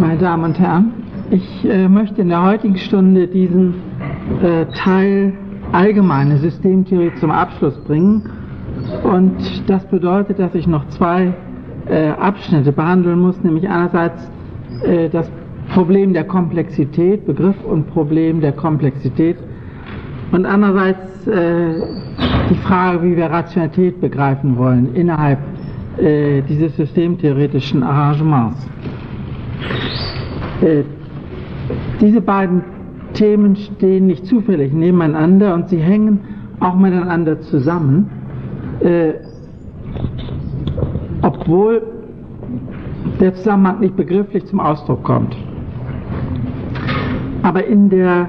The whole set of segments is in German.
Meine Damen und Herren, ich äh, möchte in der heutigen Stunde diesen äh, Teil allgemeine Systemtheorie zum Abschluss bringen. Und das bedeutet, dass ich noch zwei äh, Abschnitte behandeln muss, nämlich einerseits äh, das Problem der Komplexität, Begriff und Problem der Komplexität und andererseits äh, die Frage, wie wir Rationalität begreifen wollen innerhalb äh, dieses systemtheoretischen Arrangements. Äh, diese beiden Themen stehen nicht zufällig nebeneinander und sie hängen auch miteinander zusammen, äh, obwohl der Zusammenhang nicht begrifflich zum Ausdruck kommt. Aber in, der,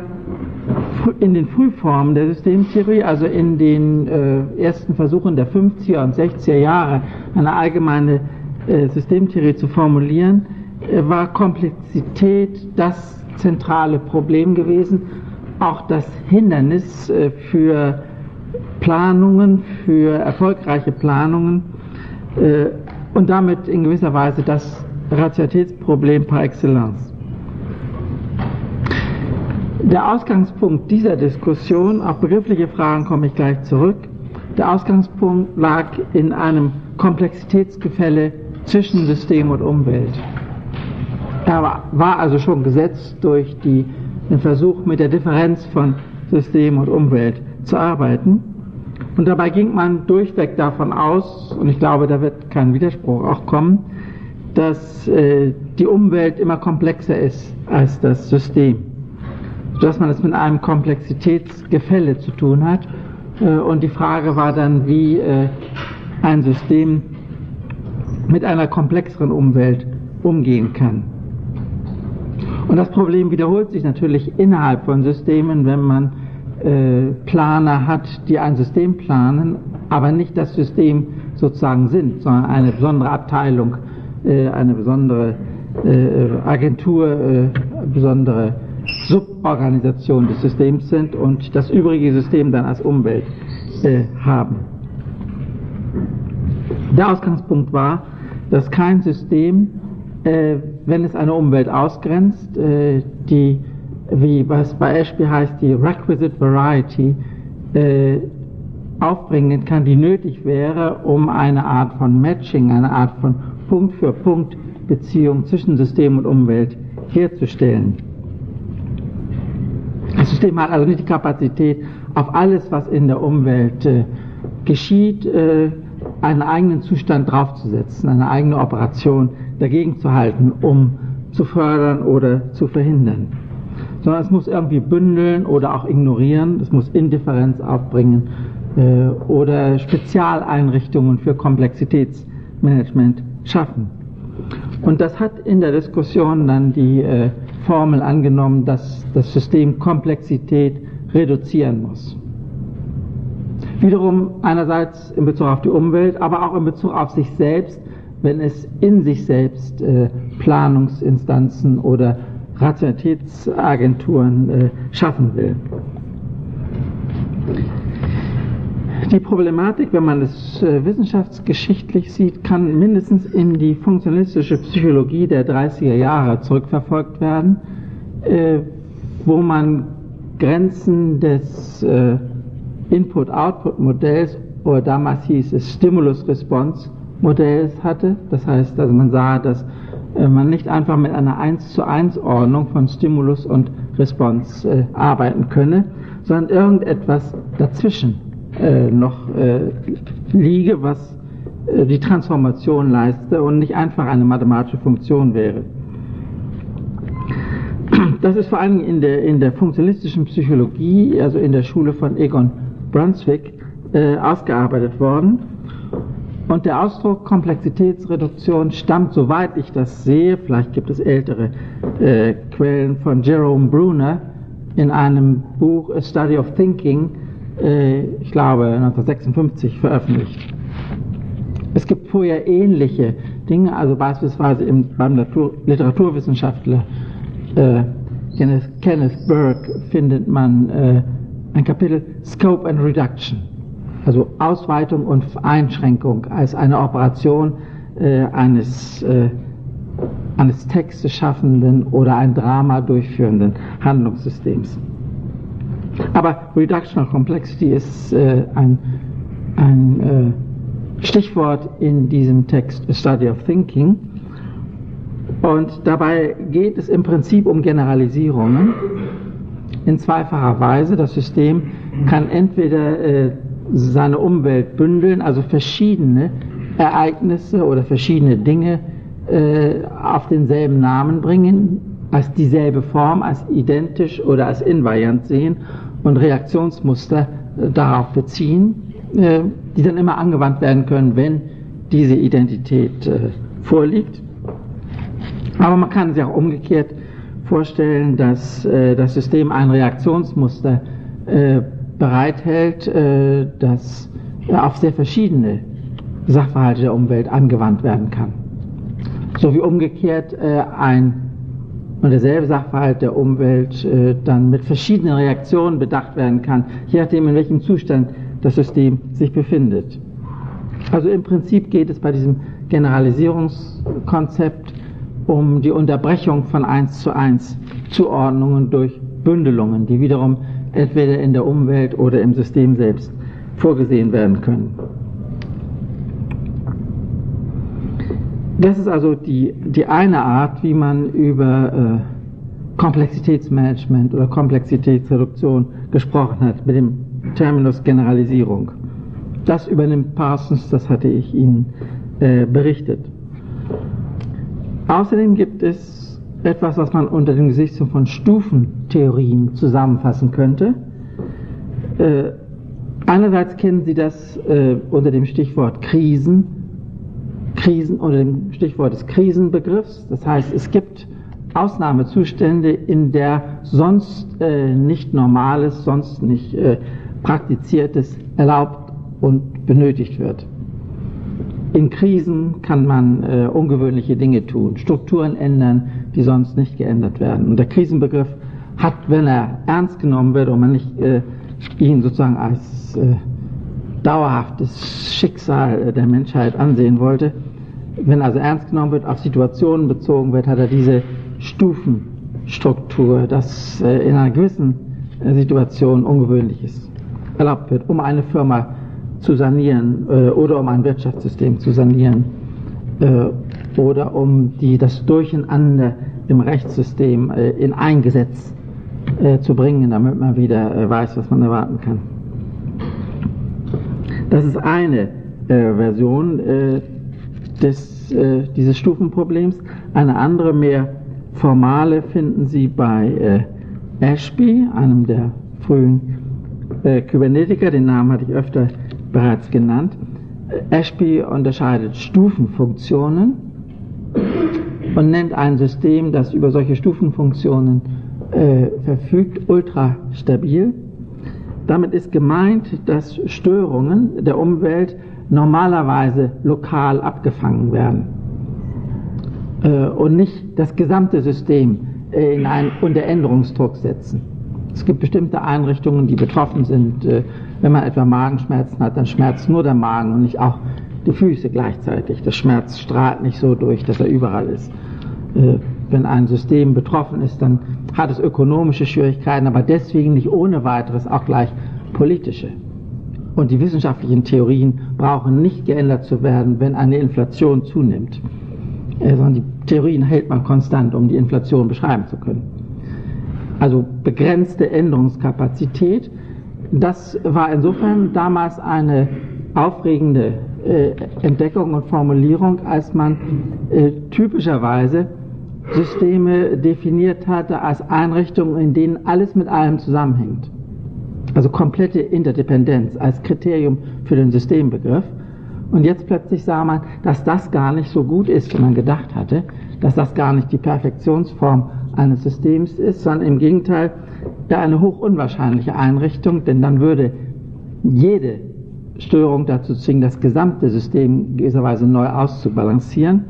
in den Frühformen der Systemtheorie, also in den äh, ersten Versuchen der 50er und 60er Jahre, eine allgemeine äh, Systemtheorie zu formulieren, war Komplexität das zentrale Problem gewesen, auch das Hindernis äh, für Planungen, für erfolgreiche Planungen äh, und damit in gewisser Weise das Rationalitätsproblem par excellence. Der Ausgangspunkt dieser Diskussion, auf begriffliche Fragen komme ich gleich zurück, der Ausgangspunkt lag in einem Komplexitätsgefälle zwischen System und Umwelt. Er war also schon gesetzt durch die, den Versuch, mit der Differenz von System und Umwelt zu arbeiten. Und dabei ging man durchweg davon aus, und ich glaube, da wird kein Widerspruch auch kommen, dass äh, die Umwelt immer komplexer ist als das System. Sodass man es mit einem Komplexitätsgefälle zu tun hat. Äh, und die Frage war dann, wie äh, ein System mit einer komplexeren Umwelt umgehen kann. Und das Problem wiederholt sich natürlich innerhalb von Systemen, wenn man äh, Planer hat, die ein System planen, aber nicht das System sozusagen sind, sondern eine besondere Abteilung, äh, eine besondere äh, Agentur, äh, besondere Suborganisation des Systems sind und das übrige System dann als Umwelt äh, haben. Der Ausgangspunkt war, dass kein System äh, wenn es eine Umwelt ausgrenzt, äh, die, wie was bei Ashby heißt, die requisite variety äh, aufbringen kann, die nötig wäre, um eine Art von Matching, eine Art von Punkt für Punkt Beziehung zwischen System und Umwelt herzustellen. Das System hat also nicht die Kapazität, auf alles, was in der Umwelt äh, geschieht, äh, einen eigenen Zustand draufzusetzen, eine eigene Operation dagegen zu halten, um zu fördern oder zu verhindern. Sondern es muss irgendwie bündeln oder auch ignorieren, es muss Indifferenz aufbringen äh, oder Spezialeinrichtungen für Komplexitätsmanagement schaffen. Und das hat in der Diskussion dann die äh, Formel angenommen, dass das System Komplexität reduzieren muss. Wiederum einerseits in Bezug auf die Umwelt, aber auch in Bezug auf sich selbst wenn es in sich selbst äh, Planungsinstanzen oder Rationalitätsagenturen äh, schaffen will. Die Problematik, wenn man es äh, wissenschaftsgeschichtlich sieht, kann mindestens in die funktionalistische Psychologie der 30er Jahre zurückverfolgt werden, äh, wo man Grenzen des äh, Input-Output-Modells oder damals hieß es Stimulus-Response Modells hatte. Das heißt, also man sah, dass äh, man nicht einfach mit einer 1 zu 1 Ordnung von Stimulus und Response äh, arbeiten könne, sondern irgendetwas dazwischen äh, noch äh, liege, was äh, die Transformation leiste und nicht einfach eine mathematische Funktion wäre. Das ist vor allem in der, in der funktionalistischen Psychologie, also in der Schule von Egon Brunswick, äh, ausgearbeitet worden. Und der Ausdruck Komplexitätsreduktion stammt, soweit ich das sehe, vielleicht gibt es ältere äh, Quellen von Jerome Bruner in einem Buch A Study of Thinking, äh, ich glaube 1956 veröffentlicht. Es gibt vorher ähnliche Dinge, also beispielsweise im, beim Natur, Literaturwissenschaftler äh, Kenneth, Kenneth Burke findet man äh, ein Kapitel Scope and Reduction also Ausweitung und Einschränkung als eine Operation äh, eines äh, eines Texte schaffenden oder ein Drama durchführenden Handlungssystems. Aber Reductional Complexity ist äh, ein, ein äh, Stichwort in diesem Text A Study of Thinking. Und dabei geht es im Prinzip um Generalisierungen in zweifacher Weise. Das System kann entweder äh, seine Umwelt bündeln, also verschiedene Ereignisse oder verschiedene Dinge äh, auf denselben Namen bringen, als dieselbe Form, als identisch oder als invariant sehen und Reaktionsmuster äh, darauf beziehen, äh, die dann immer angewandt werden können, wenn diese Identität äh, vorliegt. Aber man kann sich auch umgekehrt vorstellen, dass äh, das System ein Reaktionsmuster äh, bereithält, äh, das auf sehr verschiedene Sachverhalte der Umwelt angewandt werden kann. So wie umgekehrt äh, ein und derselbe Sachverhalt der Umwelt äh, dann mit verschiedenen Reaktionen bedacht werden kann, je nachdem, in welchem Zustand das System sich befindet. Also im Prinzip geht es bei diesem Generalisierungskonzept um die Unterbrechung von eins zu eins Zuordnungen durch Bündelungen, die wiederum entweder in der Umwelt oder im System selbst vorgesehen werden können. Das ist also die, die eine Art, wie man über äh, Komplexitätsmanagement oder Komplexitätsreduktion gesprochen hat, mit dem Terminus Generalisierung. Das übernimmt Parsons, das hatte ich Ihnen äh, berichtet. Außerdem gibt es etwas, was man unter dem Gesichtspunkt von Stufentheorien zusammenfassen könnte. Äh, einerseits kennen Sie das äh, unter dem Stichwort Krisen, Krisen unter dem Stichwort des Krisenbegriffs. Das heißt, es gibt Ausnahmezustände, in der sonst äh, nicht Normales, sonst nicht äh, Praktiziertes erlaubt und benötigt wird. In Krisen kann man äh, ungewöhnliche Dinge tun, Strukturen ändern, die sonst nicht geändert werden. Und der Krisenbegriff hat, wenn er ernst genommen wird und man nicht äh, ihn sozusagen als äh, dauerhaftes Schicksal äh, der Menschheit ansehen wollte, wenn also ernst genommen wird, auf Situationen bezogen wird, hat er diese Stufenstruktur, dass äh, in einer gewissen äh, Situation Ungewöhnliches erlaubt wird, um eine Firma zu sanieren äh, oder um ein Wirtschaftssystem zu sanieren oder um die, das Durcheinander im Rechtssystem äh, in ein Gesetz äh, zu bringen, damit man wieder äh, weiß, was man erwarten kann. Das ist eine äh, Version äh, des, äh, dieses Stufenproblems. Eine andere, mehr formale, finden Sie bei Ashby, einem der frühen Kybernetiker, den Namen hatte ich öfter bereits genannt. Ashby unterscheidet Stufenfunktionen und nennt ein System, das über solche Stufenfunktionen äh, verfügt, ultrastabil. Damit ist gemeint, dass Störungen der Umwelt normalerweise lokal abgefangen werden äh, und nicht das gesamte System äh, in einen unter Änderungsdruck setzen. Es gibt bestimmte Einrichtungen, die betroffen sind. Wenn man etwa Magenschmerzen hat, dann schmerzt nur der Magen und nicht auch die Füße gleichzeitig. Der Schmerz strahlt nicht so durch, dass er überall ist. Äh, wenn ein System betroffen ist, dann hat es ökonomische Schwierigkeiten, aber deswegen nicht ohne weiteres auch gleich politische. Und die wissenschaftlichen Theorien brauchen nicht geändert zu werden, wenn eine Inflation zunimmt, äh, sondern die Theorien hält man konstant, um die Inflation beschreiben zu können. Also begrenzte Änderungskapazität, das war insofern damals eine aufregende äh, Entdeckung und Formulierung, als man äh, typischerweise Systeme definiert hatte als Einrichtungen, in denen alles mit allem zusammenhängt. Also komplette Interdependenz als Kriterium für den Systembegriff. Und jetzt plötzlich sah man, dass das gar nicht so gut ist, wie man gedacht hatte, dass das gar nicht die Perfektionsform eines Systems ist, sondern im Gegenteil eine hoch unwahrscheinliche Einrichtung, denn dann würde jede Störung dazu zwingen, das gesamte System gewisserweise neu auszubalancieren.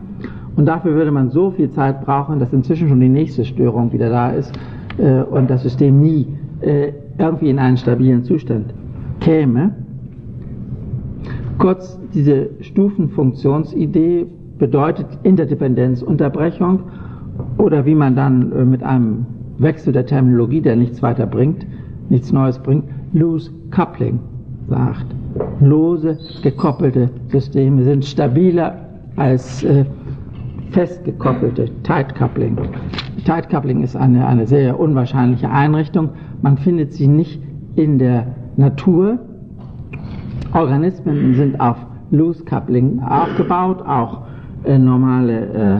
Und dafür würde man so viel Zeit brauchen, dass inzwischen schon die nächste Störung wieder da ist äh, und das System nie äh, irgendwie in einen stabilen Zustand käme. Kurz, diese Stufenfunktionsidee bedeutet Interdependenz, Unterbrechung oder wie man dann äh, mit einem Wechsel der Terminologie, der nichts weiter bringt, nichts Neues bringt, Loose Coupling sagt. Lose, gekoppelte Systeme sind stabiler als äh, festgekoppelte Tight Coupling. Tight Coupling ist eine, eine sehr unwahrscheinliche Einrichtung. Man findet sie nicht in der Natur. Organismen sind auf Loose Coupling aufgebaut, auch äh, normale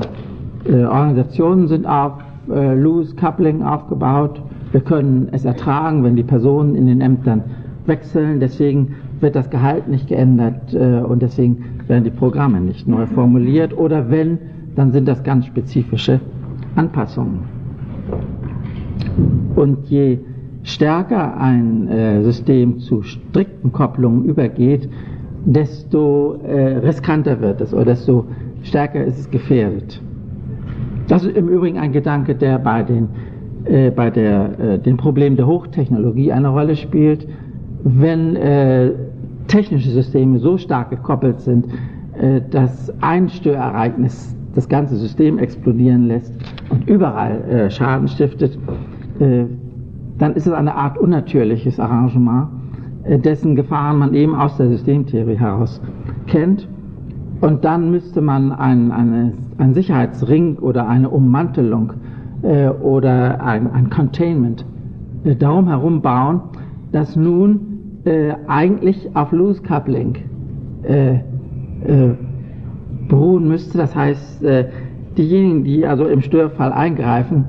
äh, äh, Organisationen sind auf äh, Loose Coupling aufgebaut. Wir können es ertragen, wenn die Personen in den Ämtern wechseln. Deswegen wird das Gehalt nicht geändert äh, und deswegen werden die Programme nicht neu formuliert. Oder wenn, dann sind das ganz spezifische Anpassungen. Und je stärker ein äh, System zu strikten Kopplungen übergeht, desto äh, riskanter wird es oder desto stärker ist es gefährdet. Das ist im Übrigen ein Gedanke, der bei den, äh, bei der, äh, den Problemen der Hochtechnologie eine Rolle spielt. Wenn äh, technische Systeme so stark gekoppelt sind, äh, dass ein Störereignis das ganze System explodieren lässt und überall äh, Schaden stiftet, äh, dann ist es eine Art unnatürliches Arrangement, äh, dessen Gefahren man eben aus der Systemtheorie heraus kennt. Und dann müsste man ein, eine, ein Sicherheitsring oder eine Ummantelung äh, oder ein, ein Containment äh, darum herum bauen, das nun äh, eigentlich auf Loose Coupling äh, beruhen müsste. Das heißt, diejenigen, die also im Störfall eingreifen,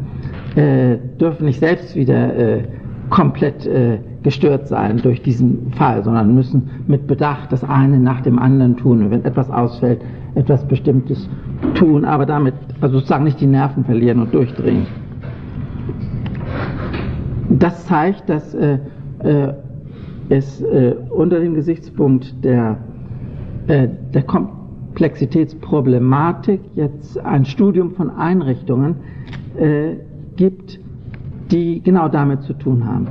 äh, dürfen nicht selbst wieder äh, komplett äh, gestört sein durch diesen Fall, sondern müssen mit Bedacht das eine nach dem anderen tun. Und wenn etwas ausfällt, etwas Bestimmtes tun, aber damit also sozusagen nicht die Nerven verlieren und durchdrehen. Das zeigt, dass äh, äh, es äh, unter dem Gesichtspunkt der, äh, der Komplexitätsproblematik jetzt ein Studium von Einrichtungen äh, gibt, die genau damit zu tun haben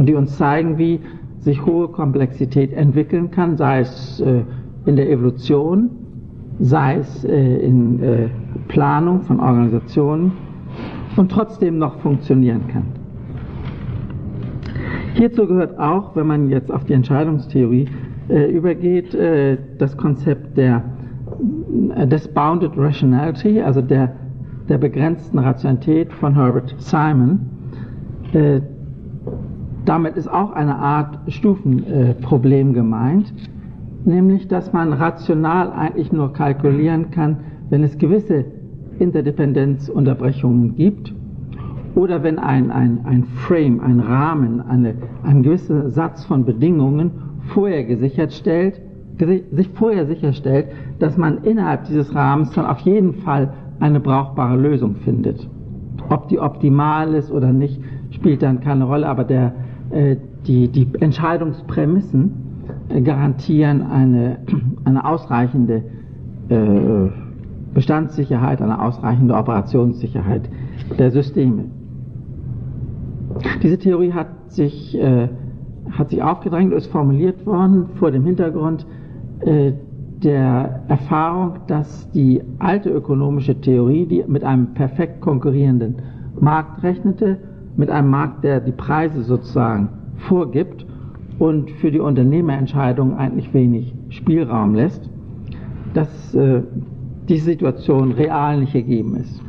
und die uns zeigen, wie sich hohe Komplexität entwickeln kann, sei es äh, in der Evolution, sei es äh, in äh, Planung von Organisationen und trotzdem noch funktionieren kann. Hierzu gehört auch, wenn man jetzt auf die Entscheidungstheorie äh, übergeht, äh, das Konzept der, äh, des Bounded Rationality, also der der begrenzten Rationalität von Herbert Simon. Damit ist auch eine Art Stufenproblem gemeint, nämlich dass man rational eigentlich nur kalkulieren kann, wenn es gewisse Interdependenzunterbrechungen gibt oder wenn ein, ein, ein Frame, ein Rahmen, eine, ein gewisser Satz von Bedingungen vorher gesichert stellt, sich vorher sicherstellt, dass man innerhalb dieses Rahmens dann auf jeden Fall eine brauchbare Lösung findet. Ob die optimal ist oder nicht, spielt dann keine Rolle, aber der, die, die Entscheidungsprämissen äh, garantieren eine, eine ausreichende äh, Bestandssicherheit, eine ausreichende Operationssicherheit der Systeme. Diese Theorie hat sich, äh, hat sich aufgedrängt, ist formuliert worden vor dem Hintergrund äh, der Erfahrung, dass die alte ökonomische Theorie, die mit einem perfekt konkurrierenden Markt rechnete, mit einem Markt, der die Preise sozusagen vorgibt und für die Unternehmerentscheidungen eigentlich wenig Spielraum lässt, dass äh, diese Situation real nicht gegeben ist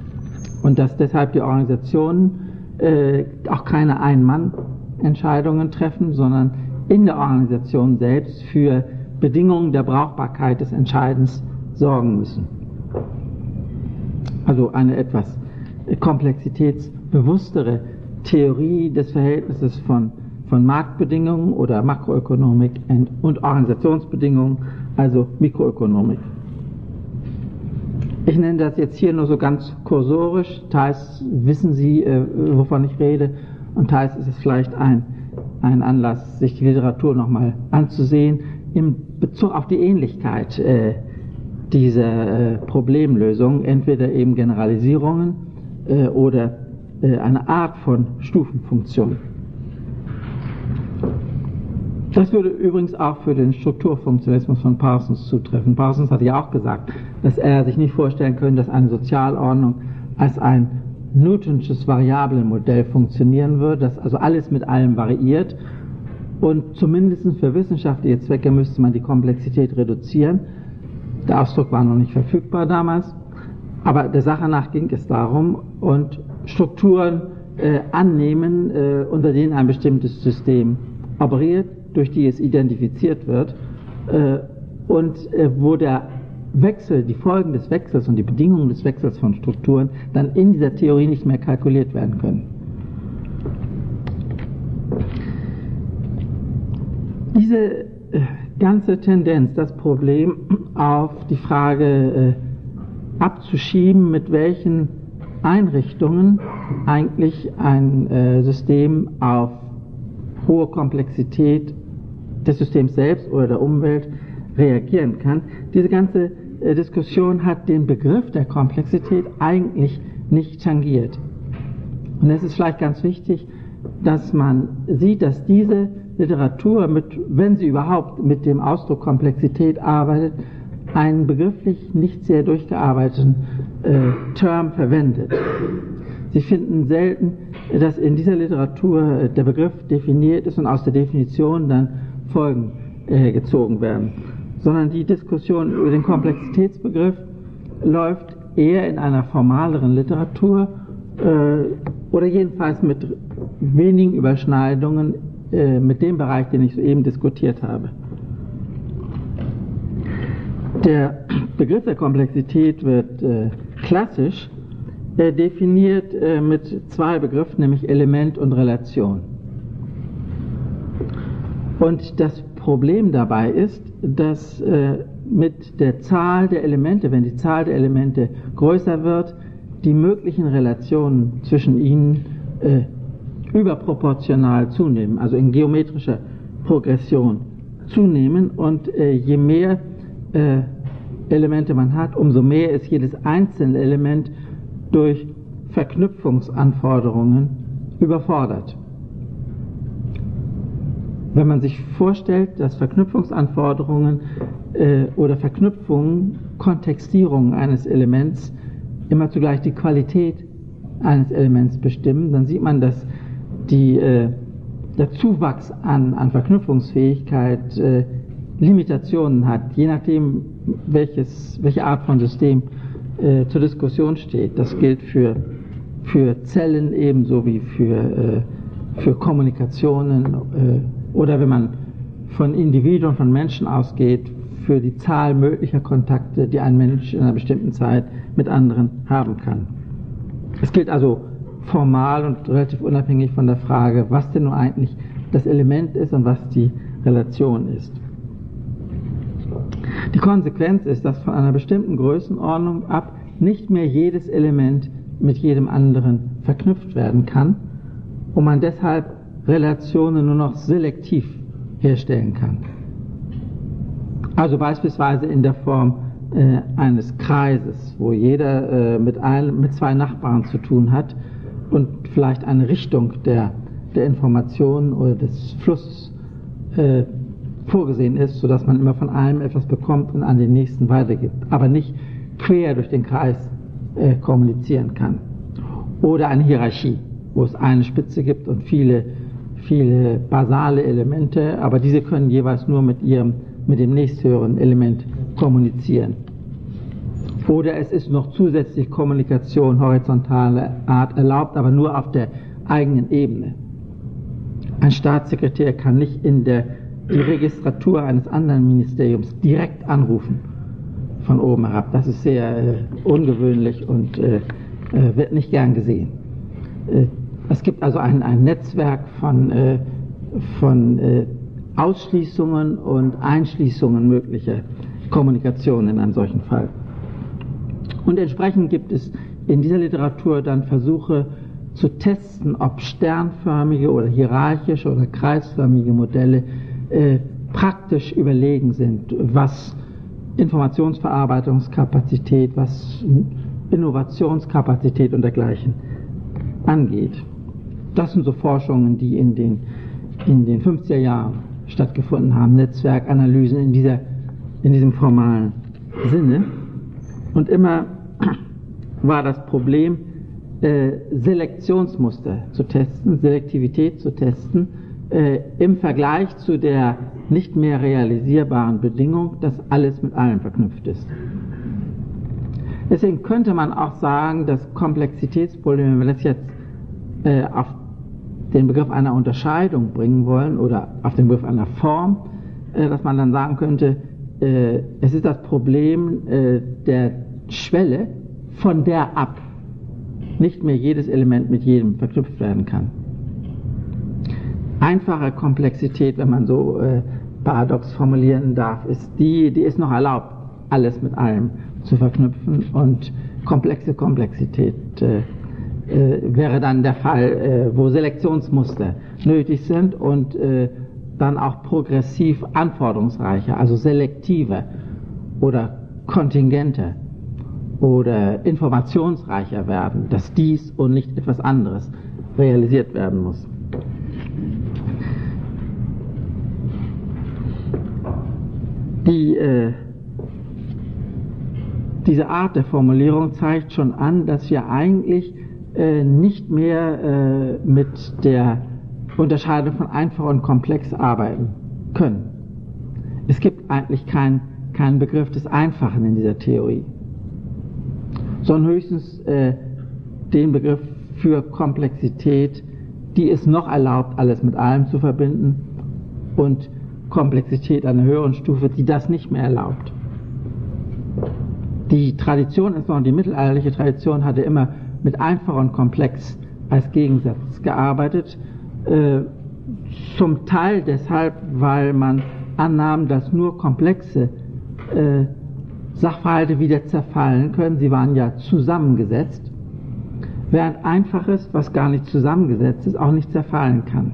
und dass deshalb die Organisationen äh, auch keine Ein-Mann-Entscheidungen treffen, sondern in der Organisation selbst für Bedingungen der Brauchbarkeit des Entscheidens sorgen müssen. Also eine etwas komplexitätsbewusstere Theorie des Verhältnisses von, von Marktbedingungen oder Makroökonomik und Organisationsbedingungen, also Mikroökonomik. Ich nenne das jetzt hier nur so ganz kursorisch, teils wissen Sie, äh, wovon ich rede, und teils ist es vielleicht ein, ein Anlass, sich die Literatur nochmal anzusehen im Bezug auf die Ähnlichkeit äh, dieser äh, Problemlösung, entweder eben Generalisierungen äh, oder eine Art von Stufenfunktion. Das würde übrigens auch für den Strukturfunktionalismus von Parsons zutreffen. Parsons hatte ja auch gesagt, dass er sich nicht vorstellen könnte, dass eine Sozialordnung als ein Newtonsches Variablenmodell funktionieren würde, dass also alles mit allem variiert und zumindest für wissenschaftliche Zwecke müsste man die Komplexität reduzieren. Der Ausdruck war noch nicht verfügbar damals, aber der Sache nach ging es darum und Strukturen äh, annehmen, äh, unter denen ein bestimmtes System operiert, durch die es identifiziert wird äh, und äh, wo der Wechsel, die Folgen des Wechsels und die Bedingungen des Wechsels von Strukturen dann in dieser Theorie nicht mehr kalkuliert werden können. Diese äh, ganze Tendenz, das Problem auf die Frage äh, abzuschieben, mit welchen Einrichtungen eigentlich ein äh, System auf hohe Komplexität des Systems selbst oder der Umwelt reagieren kann. Diese ganze äh, Diskussion hat den Begriff der Komplexität eigentlich nicht tangiert. Und es ist vielleicht ganz wichtig, dass man sieht, dass diese Literatur, mit, wenn sie überhaupt mit dem Ausdruck Komplexität arbeitet, einen begrifflich nicht sehr durchgearbeiteten äh, Term verwendet. Sie finden selten, dass in dieser Literatur äh, der Begriff definiert ist und aus der Definition dann Folgen äh, gezogen werden, sondern die Diskussion über den Komplexitätsbegriff läuft eher in einer formaleren Literatur äh, oder jedenfalls mit wenigen Überschneidungen äh, mit dem Bereich, den ich soeben diskutiert habe. Der Begriff der Komplexität wird äh, klassisch äh, definiert äh, mit zwei Begriffen, nämlich Element und Relation. Und das Problem dabei ist, dass äh, mit der Zahl der Elemente, wenn die Zahl der Elemente größer wird, die möglichen Relationen zwischen ihnen äh, überproportional zunehmen, also in geometrischer Progression zunehmen und äh, je mehr äh, Elemente man hat, umso mehr ist jedes einzelne Element durch Verknüpfungsanforderungen überfordert. Wenn man sich vorstellt, dass Verknüpfungsanforderungen äh, oder Verknüpfungen, Kontextierungen eines Elements immer zugleich die Qualität eines Elements bestimmen, dann sieht man, dass die, äh, der Zuwachs an, an Verknüpfungsfähigkeit äh, Limitationen hat, je nachdem, welches, welche Art von System äh, zur Diskussion steht. Das gilt für, für Zellen ebenso wie für, äh, für Kommunikationen äh, oder wenn man von Individuen, von Menschen ausgeht, für die Zahl möglicher Kontakte, die ein Mensch in einer bestimmten Zeit mit anderen haben kann. Es gilt also formal und relativ unabhängig von der Frage, was denn nun eigentlich das Element ist und was die Relation ist. Die Konsequenz ist, dass von einer bestimmten Größenordnung ab nicht mehr jedes Element mit jedem anderen verknüpft werden kann und man deshalb Relationen nur noch selektiv herstellen kann. Also beispielsweise in der Form äh, eines Kreises, wo jeder äh, mit, ein, mit zwei Nachbarn zu tun hat und vielleicht eine Richtung der, der Information oder des Flusses äh, vorgesehen ist, sodass man immer von einem etwas bekommt und an den nächsten weitergibt, aber nicht quer durch den Kreis äh, kommunizieren kann. Oder eine Hierarchie, wo es eine Spitze gibt und viele, viele basale Elemente, aber diese können jeweils nur mit ihrem, mit dem nächsthöheren Element kommunizieren. Oder es ist noch zusätzlich Kommunikation horizontaler Art erlaubt, aber nur auf der eigenen Ebene. Ein Staatssekretär kann nicht in der die Registratur eines anderen Ministeriums direkt anrufen von oben herab. Das ist sehr äh, ungewöhnlich und äh, äh wird nicht gern gesehen. Äh, es gibt also ein, ein Netzwerk von, äh, von Ausschließungen und Einschließungen möglicher Kommunikation in einem solchen Fall. Und entsprechend gibt es in dieser Literatur dann Versuche zu testen, ob sternförmige oder hierarchische oder kreisförmige Modelle äh, praktisch überlegen sind, was Informationsverarbeitungskapazität, was Innovationskapazität und dergleichen angeht. Das sind so Forschungen, die in den, in den 50er Jahren stattgefunden haben, Netzwerkanalysen in, dieser, in diesem formalen Sinne. Und immer war das Problem, äh, Selektionsmuster zu testen, Selektivität zu testen, äh, im Vergleich zu der nicht mehr realisierbaren Bedingung, dass alles mit allem verknüpft ist. Deswegen könnte man auch sagen, dass Komplexitätsprobleme, wenn wir das jetzt äh, auf den Begriff einer Unterscheidung bringen wollen oder auf den Begriff einer Form, äh, dass man dann sagen könnte, äh, es ist das Problem äh, der Schwelle, von der ab nicht mehr jedes Element mit jedem verknüpft werden kann. Einfache Komplexität, wenn man so äh, paradox formulieren darf, ist die, die ist noch erlaubt, alles mit allem zu verknüpfen und komplexe Komplexität äh, äh, wäre dann der Fall, äh, wo Selektionsmuster nötig sind und äh, dann auch progressiv anforderungsreicher, also selektiver oder kontingenter oder informationsreicher werden, dass dies und nicht etwas anderes realisiert werden muss. Die, äh, diese Art der Formulierung zeigt schon an, dass wir eigentlich äh, nicht mehr äh, mit der Unterscheidung von einfach und komplex arbeiten können. Es gibt eigentlich keinen kein Begriff des Einfachen in dieser Theorie, sondern höchstens äh, den Begriff für Komplexität, die es noch erlaubt, alles mit allem zu verbinden und Komplexität einer höheren Stufe, die das nicht mehr erlaubt. Die Tradition, insbesondere die mittelalterliche Tradition, hatte immer mit einfach und komplex als Gegensatz gearbeitet. Äh, zum Teil deshalb, weil man annahm, dass nur komplexe äh, Sachverhalte wieder zerfallen können. Sie waren ja zusammengesetzt, während einfaches, was gar nicht zusammengesetzt ist, auch nicht zerfallen kann.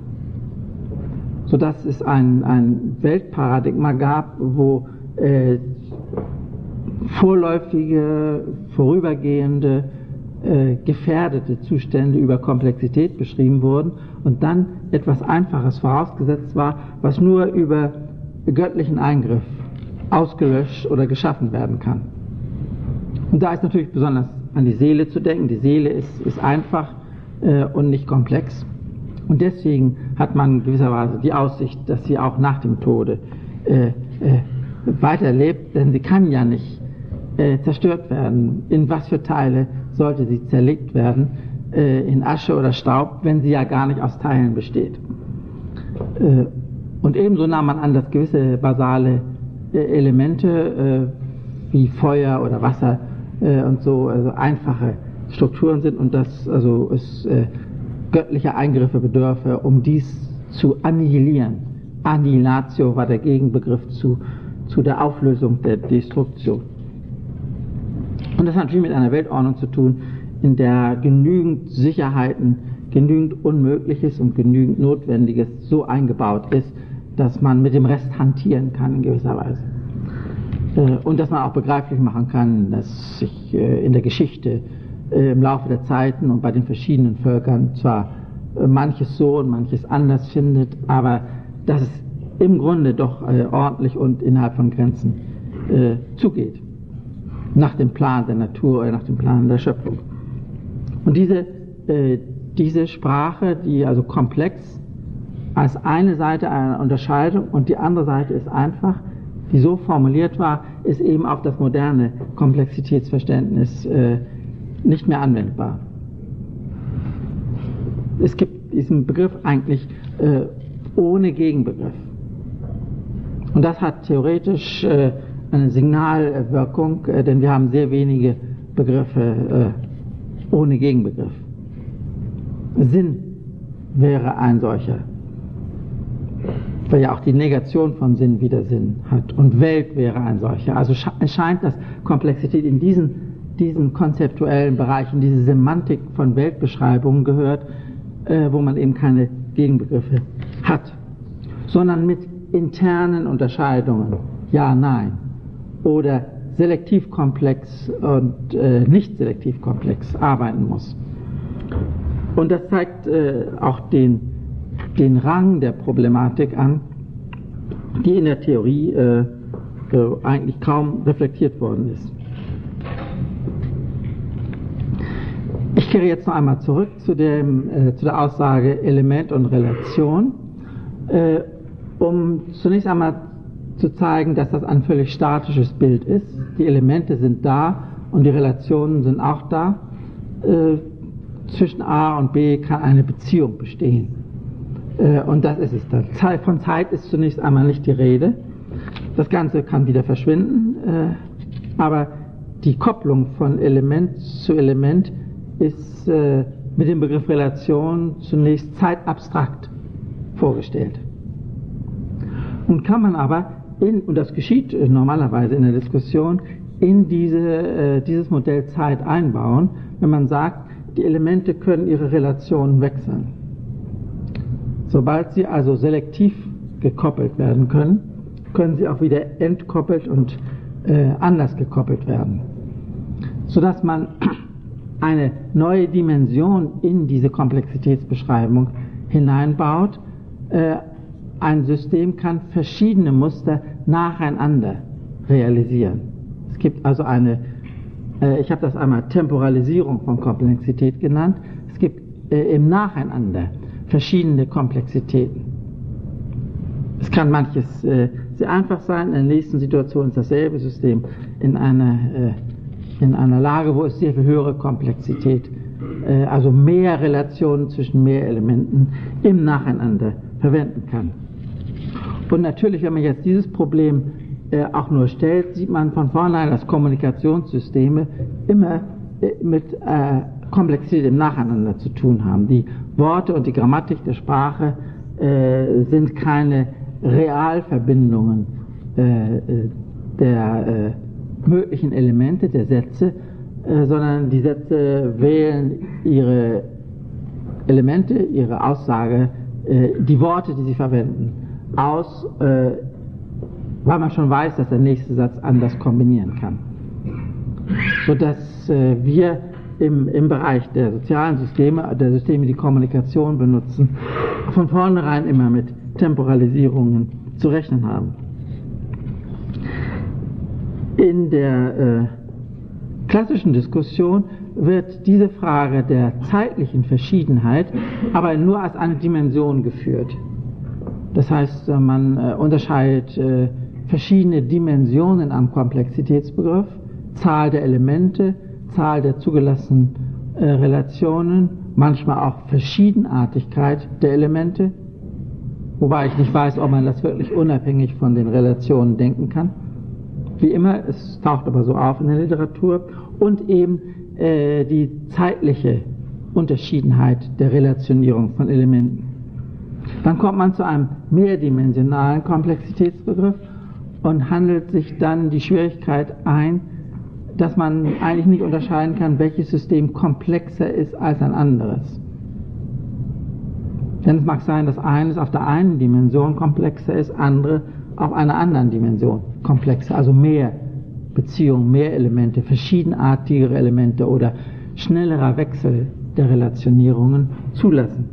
Sodass es ein, ein Weltparadigma gab, wo äh, vorläufige, vorübergehende äh, gefährdete Zustände über Komplexität beschrieben wurden und dann etwas Einfaches vorausgesetzt war, was nur über göttlichen Eingriff ausgelöscht oder geschaffen werden kann. Und da ist natürlich besonders an die Seele zu denken. Die Seele ist, ist einfach äh, und nicht komplex. Und deswegen hat man gewisserweise die Aussicht, dass sie auch nach dem Tode äh, äh, weiterlebt, denn sie kann ja nicht äh, zerstört werden. In was für Teile sollte sie zerlegt werden, äh, in Asche oder Staub, wenn sie ja gar nicht aus Teilen besteht. Äh, und ebenso nahm man an, dass gewisse basale äh, Elemente wie Feuer oder Wasser und so also einfache Strukturen sind und dass also es göttliche Eingriffe bedürfe, um dies zu annihilieren. Annihilatio war der Gegenbegriff zu, zu der Auflösung der Destruktion. Und das hat natürlich mit einer Weltordnung zu tun, in der genügend Sicherheiten, genügend Unmögliches und genügend Notwendiges so eingebaut ist, dass man mit dem Rest hantieren kann in gewisser Weise. Äh, und dass man auch begreiflich machen kann, dass sich äh, in der Geschichte im Laufe der Zeiten und bei den verschiedenen Völkern zwar manches so und manches anders findet, aber dass es im Grunde doch ordentlich und innerhalb von Grenzen zugeht nach dem Plan der Natur oder nach dem Plan der Schöpfung. Und diese, äh, diese Sprache, die also komplex als eine Seite einer Unterscheidung und die andere Seite ist einfach, die so formuliert war, ist eben auf das moderne Komplexitätsverständnis äh, nicht mehr anwendbar. Es gibt diesen Begriff eigentlich äh, ohne Gegenbegriff. Und das hat theoretisch äh, eine Signalwirkung, äh, denn wir haben sehr wenige Begriffe äh, ohne Gegenbegriff. Sinn wäre ein solcher, weil ja auch die Negation von Sinn wieder Sinn hat. Und Welt wäre ein solcher. Also es scheint, dass Komplexität in diesen, diesen konzeptuellen Bereichen, diese Semantik von Weltbeschreibungen gehört, äh, wo man eben keine Gegenbegriffe hat, sondern mit internen Unterscheidungen. Ja, nein oder selektivkomplex und äh, nicht selektivkomplex arbeiten muss. Und das zeigt äh, auch den, den Rang der Problematik an, die in der Theorie äh, eigentlich kaum reflektiert worden ist. Ich kehre jetzt noch einmal zurück zu, dem, äh, zu der Aussage Element und Relation, äh, um zunächst einmal zu zeigen, dass das ein völlig statisches Bild ist. Die Elemente sind da und die Relationen sind auch da. Äh, zwischen A und B kann eine Beziehung bestehen. Äh, und das ist es dann. Von Zeit ist zunächst einmal nicht die Rede. Das Ganze kann wieder verschwinden, äh, aber die Kopplung von Element zu Element ist äh, mit dem Begriff Relation zunächst zeitabstrakt vorgestellt. Nun kann man aber, in, und das geschieht normalerweise in der Diskussion, in diese, dieses Modell Zeit einbauen, wenn man sagt, die Elemente können ihre Relationen wechseln. Sobald sie also selektiv gekoppelt werden können, können sie auch wieder entkoppelt und äh, anders gekoppelt werden. Sodass man eine neue Dimension in diese Komplexitätsbeschreibung hineinbaut. Äh, ein System kann verschiedene Muster nacheinander realisieren. Es gibt also eine, äh, ich habe das einmal Temporalisierung von Komplexität genannt, es gibt äh, im Nacheinander verschiedene Komplexitäten. Es kann manches sehr einfach sein, in der nächsten Situation ist dasselbe System in einer, in einer Lage, wo es sehr viel höhere Komplexität, äh, also mehr Relationen zwischen mehr Elementen im Nacheinander verwenden kann. Und natürlich, wenn man jetzt dieses Problem äh, auch nur stellt, sieht man von vornherein, dass Kommunikationssysteme immer äh, mit äh, Komplexität im Nacheinander zu tun haben. Die Worte und die Grammatik der Sprache äh, sind keine Realverbindungen äh, äh der äh, möglichen Elemente der Sätze, äh, sondern die Sätze wählen ihre Elemente, ihre Aussage, die Worte, die sie verwenden, aus, weil man schon weiß, dass der nächste Satz anders kombinieren kann. Sodass wir im, im Bereich der sozialen Systeme, der Systeme, die Kommunikation benutzen, von vornherein immer mit Temporalisierungen zu rechnen haben. In der äh, klassischen Diskussion wird diese Frage der zeitlichen Verschiedenheit aber nur als eine Dimension geführt. Das heißt, äh, man äh, unterscheidet äh, verschiedene Dimensionen am Komplexitätsbegriff, Zahl der Elemente, Zahl der zugelassenen äh, Relationen, manchmal auch Verschiedenartigkeit der Elemente, wobei ich nicht weiß, ob man das wirklich unabhängig von den Relationen denken kann. Wie immer, es taucht aber so auf in der Literatur und eben äh, die zeitliche Unterschiedenheit der Relationierung von Elementen. Dann kommt man zu einem mehrdimensionalen Komplexitätsbegriff und handelt sich dann die Schwierigkeit ein, dass man eigentlich nicht unterscheiden kann, welches System komplexer ist als ein anderes. Denn es mag sein, dass eines auf der einen Dimension komplexer ist, andere auf einer anderen Dimension komplexer, also mehr Beziehungen, mehr Elemente, verschiedenartigere Elemente oder schnellerer Wechsel der Relationierungen zulassen.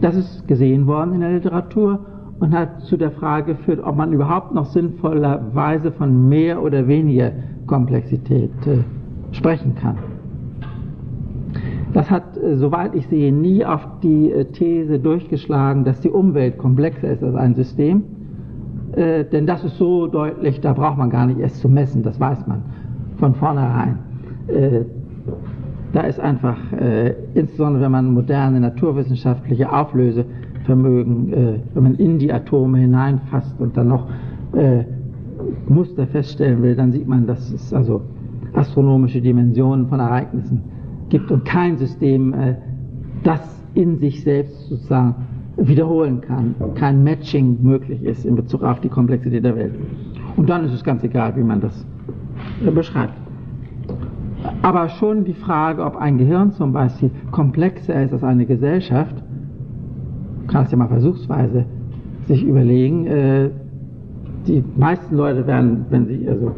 Das ist gesehen worden in der Literatur und hat zu der Frage geführt, ob man überhaupt noch sinnvollerweise von mehr oder weniger Komplexität äh, sprechen kann. Das hat, äh, soweit ich sehe, nie auf die äh, These durchgeschlagen, dass die Umwelt komplexer ist als ein System. Äh, denn das ist so deutlich, da braucht man gar nicht erst zu messen, das weiß man von vornherein. Äh, da ist einfach, äh, insbesondere wenn man moderne naturwissenschaftliche Auflösevermögen, äh, wenn man in die Atome hineinfasst und dann noch Muster feststellen will, dann sieht man, dass es also astronomische Dimensionen von Ereignissen gibt und kein System äh, das in sich selbst sozusagen wiederholen kann, kein Matching möglich ist in Bezug auf die Komplexität der Welt. Und dann ist es ganz egal, wie man das äh, beschreibt. Aber schon die Frage, ob ein Gehirn zum Beispiel komplexer ist als eine Gesellschaft, kann es ja mal versuchsweise sich überlegen, äh, die meisten Leute werden, wenn sie also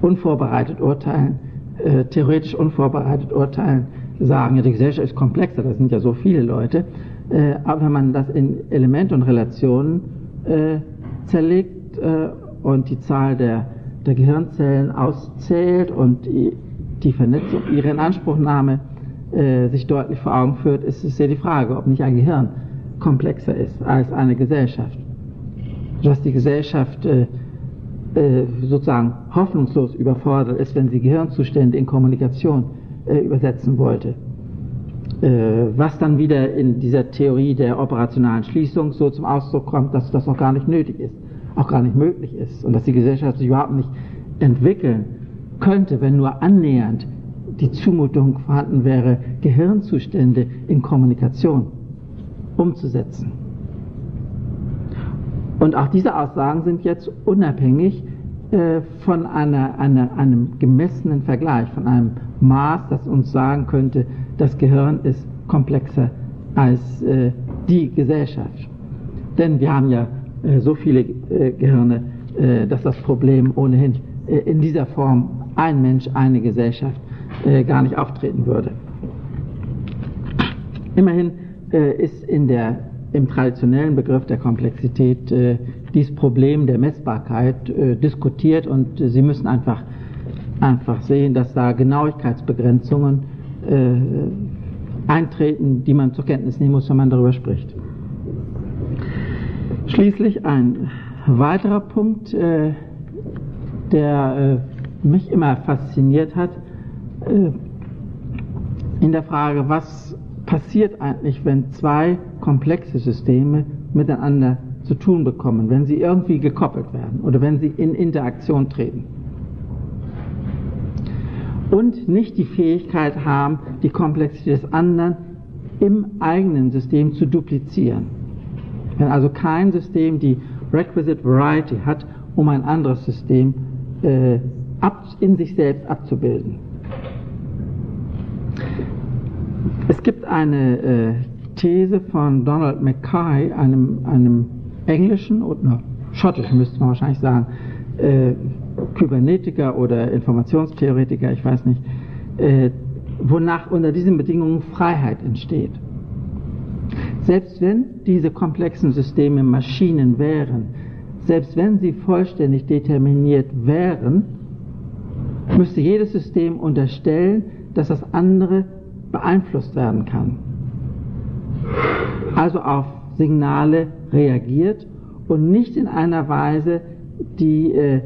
unvorbereitet urteilen, äh, theoretisch unvorbereitet urteilen, sagen, ja, die Gesellschaft ist komplexer, das sind ja so viele Leute. Äh, aber wenn man das in Elemente und Relationen äh, zerlegt äh, und die Zahl der, der Gehirnzellen auszählt und die, die Vernetzung, ihre Inanspruchnahme äh, sich deutlich vor Augen führt, ist es ja die Frage, ob nicht ein Gehirn komplexer ist als eine Gesellschaft. Dass die Gesellschaft äh, äh, sozusagen hoffnungslos überfordert ist, wenn sie Gehirnzustände in Kommunikation übersetzen wollte. Äh, was dann wieder in dieser Theorie der operationalen Schließung so zum Ausdruck kommt, dass das auch gar nicht nötig ist, auch gar nicht möglich ist und dass die Gesellschaft sich überhaupt nicht entwickeln könnte, wenn nur annähernd die Zumutung vorhanden wäre, Gehirnzustände in Kommunikation umzusetzen. Und auch diese Aussagen sind jetzt unabhängig von einer, einer, einem gemessenen Vergleich, von einem Maß, das uns sagen könnte, das Gehirn ist komplexer als äh, die Gesellschaft. Denn wir haben ja äh, so viele äh, Gehirne, äh, dass das Problem ohnehin äh, in dieser Form ein Mensch, eine Gesellschaft gar nicht auftreten würde. Immerhin ist in der im traditionellen Begriff der Komplexität äh, dieses Problem der Messbarkeit äh, diskutiert und äh, Sie müssen einfach, einfach sehen, dass da Genauigkeitsbegrenzungen äh, eintreten, die man zur Kenntnis nehmen muss, wenn man darüber spricht. Schließlich ein weiterer Punkt, äh, der äh, mich immer fasziniert hat, in der Frage, was passiert eigentlich, wenn zwei komplexe Systeme miteinander zu tun bekommen, wenn sie irgendwie gekoppelt werden oder wenn sie in Interaktion treten. Und nicht die Fähigkeit haben, die Komplexität des anderen im eigenen System zu duplizieren. Wenn also kein System die requisite variety hat, um ein anderes System äh, ab, in sich selbst abzubilden. Es gibt eine äh, These von Donald Mackay, einem, einem englischen oder schottischen, müsste man wahrscheinlich sagen, äh, Kybernetiker oder Informationstheoretiker, ich weiß nicht, äh, wonach unter diesen Bedingungen Freiheit entsteht. Selbst wenn diese komplexen Systeme Maschinen wären, selbst wenn sie vollständig determiniert wären, müsste jedes System unterstellen, dass das andere beeinflusst werden kann. Also auf Signale reagiert und nicht in einer Weise, die, äh,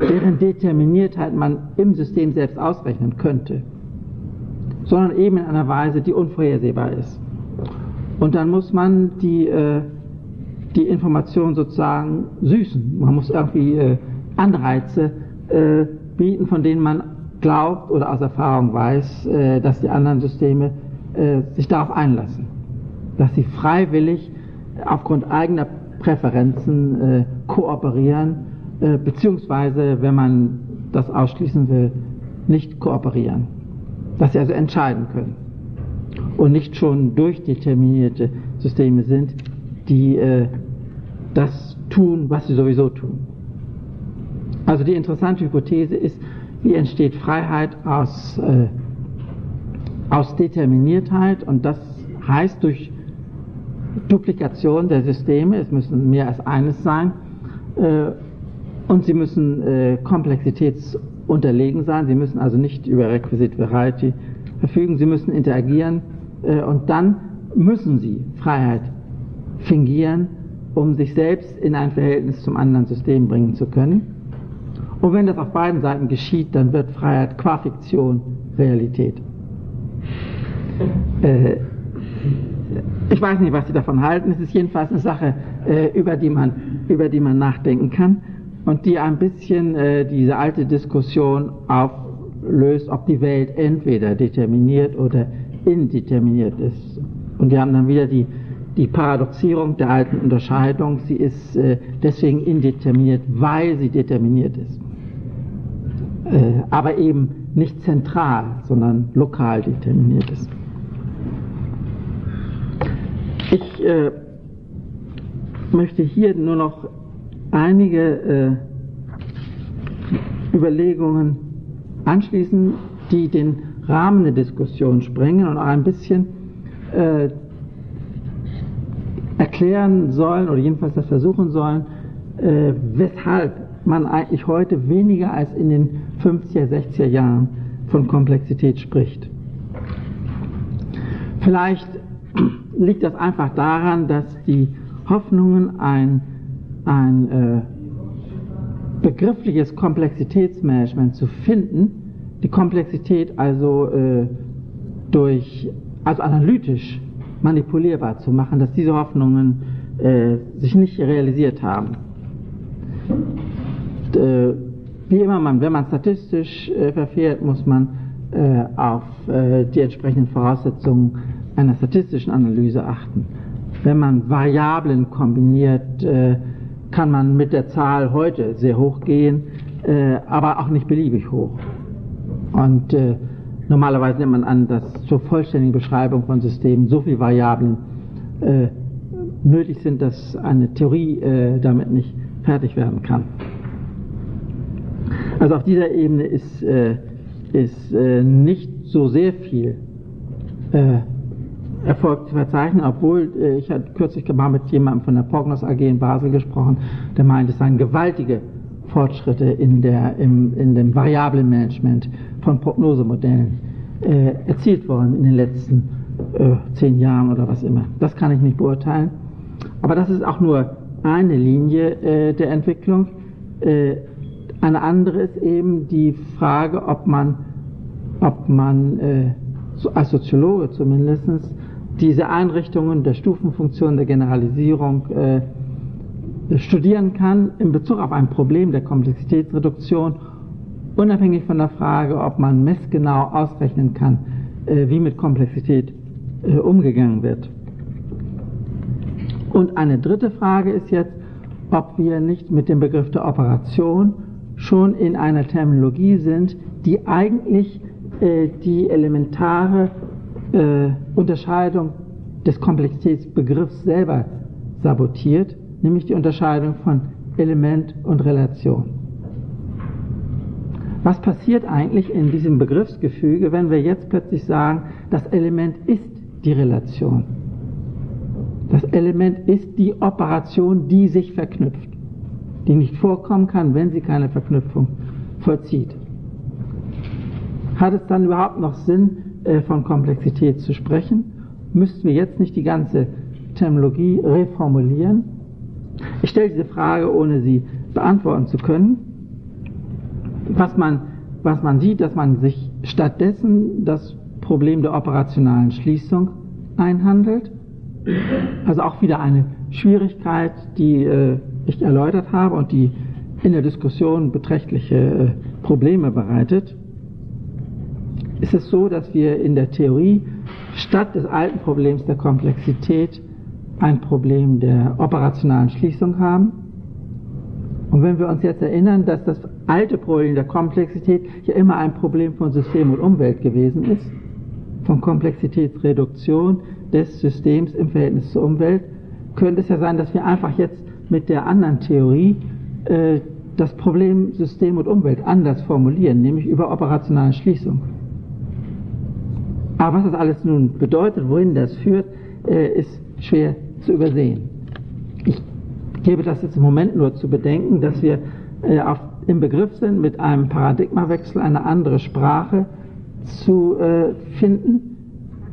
deren Determiniertheit man im System selbst ausrechnen könnte, sondern eben in einer Weise, die unvorhersehbar ist. Und dann muss man die, äh, die Information sozusagen süßen. Man muss irgendwie äh, Anreize äh, bieten, von denen man glaubt oder aus Erfahrung weiß, äh, dass die anderen Systeme äh, sich darauf einlassen, dass sie freiwillig aufgrund eigener Präferenzen äh, kooperieren, beziehungsweise, wenn man das ausschließen will, nicht kooperieren. Dass sie also entscheiden können und nicht schon durchdeterminierte Systeme sind, die das tun, was sie sowieso tun. Also die interessante Hypothese ist, wie entsteht Freiheit aus, äh, aus Determiniertheit und das heißt durch Duplikation der Systeme, es müssen mehr als eines sein äh, und sie müssen äh, komplexitätsunterlegen sein, sie müssen also nicht über Requisite Variety verfügen, sie müssen interagieren äh, und dann müssen sie Freiheit fingieren, um sich selbst in ein Verhältnis zum anderen System bringen zu können. Und wenn das auf beiden Seiten geschieht, dann wird Freiheit qua Fiktion Realität. Äh, ich weiß nicht, was Sie davon halten. Es ist jedenfalls eine Sache, äh, über, die man, über die man nachdenken kann und die ein bisschen äh, diese alte Diskussion auflöst, ob die Welt entweder determiniert oder indeterminiert ist. Und wir haben dann wieder die, die Paradoxierung der alten Unterscheidung. Sie ist äh, deswegen indeterminiert, weil sie determiniert ist äh, aber eben nicht zentral, sondern lokal determiniert ist. Ich äh, möchte hier nur noch einige äh, Überlegungen anschließen, die den Rahmen der Diskussion sprengen und ein bisschen äh, erklären, erklären sollen oder jedenfalls das versuchen sollen, äh, weshalb man eigentlich heute weniger als in den 50er, 60er Jahren von Komplexität spricht. Vielleicht liegt das einfach daran, dass die Hoffnungen, ein, ein äh, begriffliches Komplexitätsmanagement zu finden, die Komplexität also äh, durch, also analytisch manipulierbar zu machen, dass diese Hoffnungen äh, sich nicht realisiert haben. Äh, wie immer man, wenn man statistisch äh, verfährt, muss man äh, auf die entsprechenden Voraussetzungen einer statistischen Analyse achten. Wenn man Variablen kombiniert, äh, kann man mit der Zahl heute sehr hoch gehen, äh, aber auch nicht beliebig hoch. Und äh, normalerweise nimmt man an, dass zur vollständigen Beschreibung von Systemen so viele Variablen nötig sind, dass eine Theorie damit nicht fertig werden kann. Also auf dieser Ebene ist, ist nicht so sehr viel Erfolg zu verzeichnen, obwohl äh, ich hatte kürzlich mal mit jemandem von der Prognos AG in Basel gesprochen, der meint, es seien gewaltige Fortschritte in, der, im, in dem Variablenmanagement von Prognosemodellen äh, erzielt worden in den letzten äh, zehn Jahren oder was immer. Das kann ich nicht beurteilen. Aber das ist auch nur eine Linie äh, der Entwicklung. Äh, eine andere ist eben die Frage, ob man, ob man äh, als Soziologe zumindest diese Einrichtungen der Stufenfunktion der Generalisierung äh, studieren kann in Bezug auf ein Problem der Komplexitätsreduktion, unabhängig von der Frage, ob man messgenau ausrechnen kann, äh, wie mit Komplexität äh, umgegangen wird. Und eine dritte Frage ist jetzt, ob wir nicht mit dem Begriff der Operation schon in einer Terminologie sind, die eigentlich äh, die elementare äh, Unterscheidung des Komplexitätsbegriffs selber sabotiert, nämlich die Unterscheidung von Element und Relation. Was passiert eigentlich in diesem Begriffsgefüge, wenn wir jetzt plötzlich sagen, das Element ist die Relation? Das Element ist die Operation, die sich verknüpft, die nicht vorkommen kann, wenn sie keine Verknüpfung vollzieht. Hat es dann überhaupt noch Sinn, von Komplexität zu sprechen, müssten wir jetzt nicht die ganze Terminologie reformulieren? Ich stelle diese Frage, ohne sie beantworten zu können. Was man, was man sieht, dass man sich stattdessen das Problem der operationalen Schließung einhandelt. Also auch wieder eine Schwierigkeit, die äh, ich erläutert habe und die in der Diskussion beträchtliche äh, Probleme bereitet ist es so, dass wir in der Theorie statt des alten Problems der Komplexität ein Problem der operationalen Schließung haben. Und wenn wir uns jetzt erinnern, dass das alte Problem der Komplexität ja immer ein Problem von System und Umwelt gewesen ist, von Komplexitätsreduktion des Systems im Verhältnis zur Umwelt, könnte es ja sein, dass wir einfach jetzt mit der anderen Theorie äh, das Problem System und Umwelt anders formulieren, nämlich über operationale Schließung. Aber was das alles nun bedeutet, wohin das führt, äh, ist schwer zu übersehen. Ich gebe das jetzt im Moment nur zu bedenken, dass wir äh, auf, im Begriff sind, mit einem Paradigmawechsel eine andere Sprache zu äh, finden,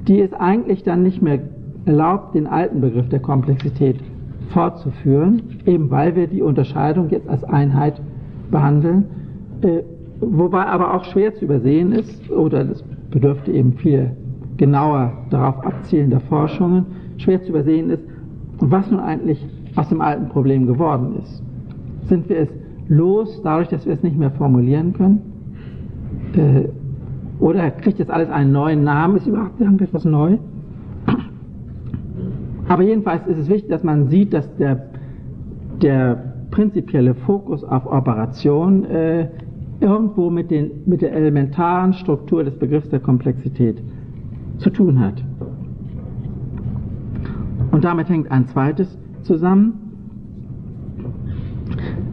die es eigentlich dann nicht mehr erlaubt, den alten Begriff der Komplexität fortzuführen, eben weil wir die Unterscheidung jetzt als Einheit behandeln, äh, wobei aber auch schwer zu übersehen ist, oder das bedürfte eben viel genauer darauf abzielender Forschungen, schwer zu übersehen ist, was nun eigentlich aus dem alten Problem geworden ist. Sind wir es los, dadurch, dass wir es nicht mehr formulieren können? Äh, oder kriegt jetzt alles einen neuen Namen? Ist überhaupt irgendetwas neu? Aber jedenfalls ist es wichtig, dass man sieht, dass der, der prinzipielle Fokus auf Operation äh, irgendwo mit, den, mit der elementaren Struktur des Begriffs der Komplexität zu tun hat. Und damit hängt ein zweites zusammen,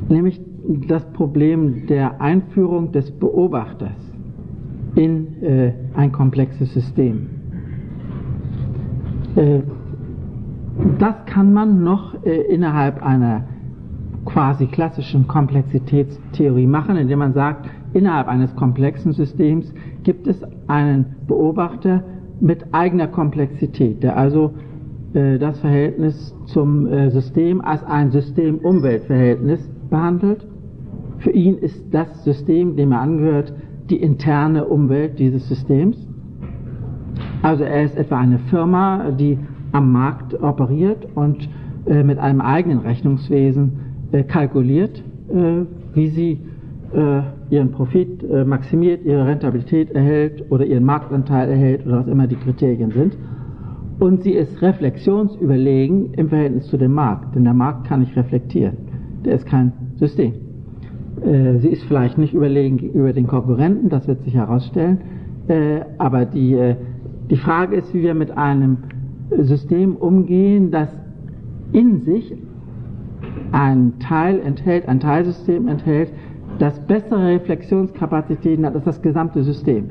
nämlich das Problem der Einführung des Beobachters in äh, ein komplexes System. Äh, Das kann man noch äh, innerhalb einer quasi klassischen Komplexitätstheorie machen, indem man sagt, innerhalb eines komplexen Systems gibt es einen Beobachter mit eigener Komplexität, der also äh, das Verhältnis zum äh, System als ein System-Umwelt-Verhältnis behandelt. Für ihn ist das System, dem er angehört, die interne Umwelt dieses Systems. Also er ist etwa eine Firma, die am Markt operiert und äh, mit einem eigenen Rechnungswesen kalkuliert, äh, wie sie äh, ihren Profit äh, maximiert, ihre Rentabilität erhält oder ihren Marktanteil erhält oder was immer die Kriterien sind. Und sie ist reflexionsüberlegen im Verhältnis zu dem Markt, denn der Markt kann nicht reflektieren. Der ist kein System. Äh, sie ist vielleicht nicht überlegen gegenüber den Konkurrenten, das wird sich herausstellen, aber die, die Frage ist, wie wir mit einem System umgehen, das in sich ein Teil enthält, ein Teilsystem enthält, das bessere Reflexionskapazitäten hat als das gesamte System.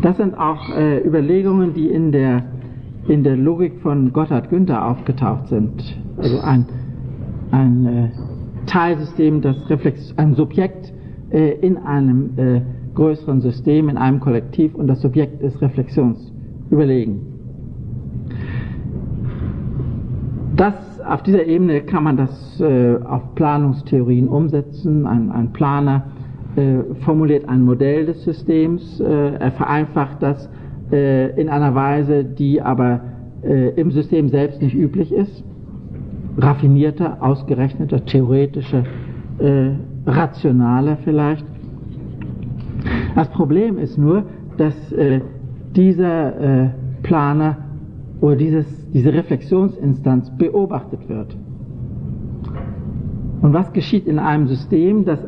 Das sind auch äh, Überlegungen, die in der, in der Logik von Gotthard Günther aufgetaucht sind. Also ein, ein äh, Teilsystem, das Reflex, ein Subjekt äh, in einem äh, größeren System, in einem Kollektiv und das Subjekt ist reflexionsüberlegen. Das, auf dieser Ebene kann man das äh, auf Planungstheorien umsetzen. Ein, ein Planer äh, formuliert ein Modell des Systems, äh, er vereinfacht das äh, in einer Weise, die aber äh, im System selbst nicht üblich ist. Raffinierter, ausgerechneter, theoretischer, äh, rationaler vielleicht. Das Problem ist nur, dass dieser Planer oder dieses, diese Reflexionsinstanz beobachtet wird. Und was geschieht in einem System, das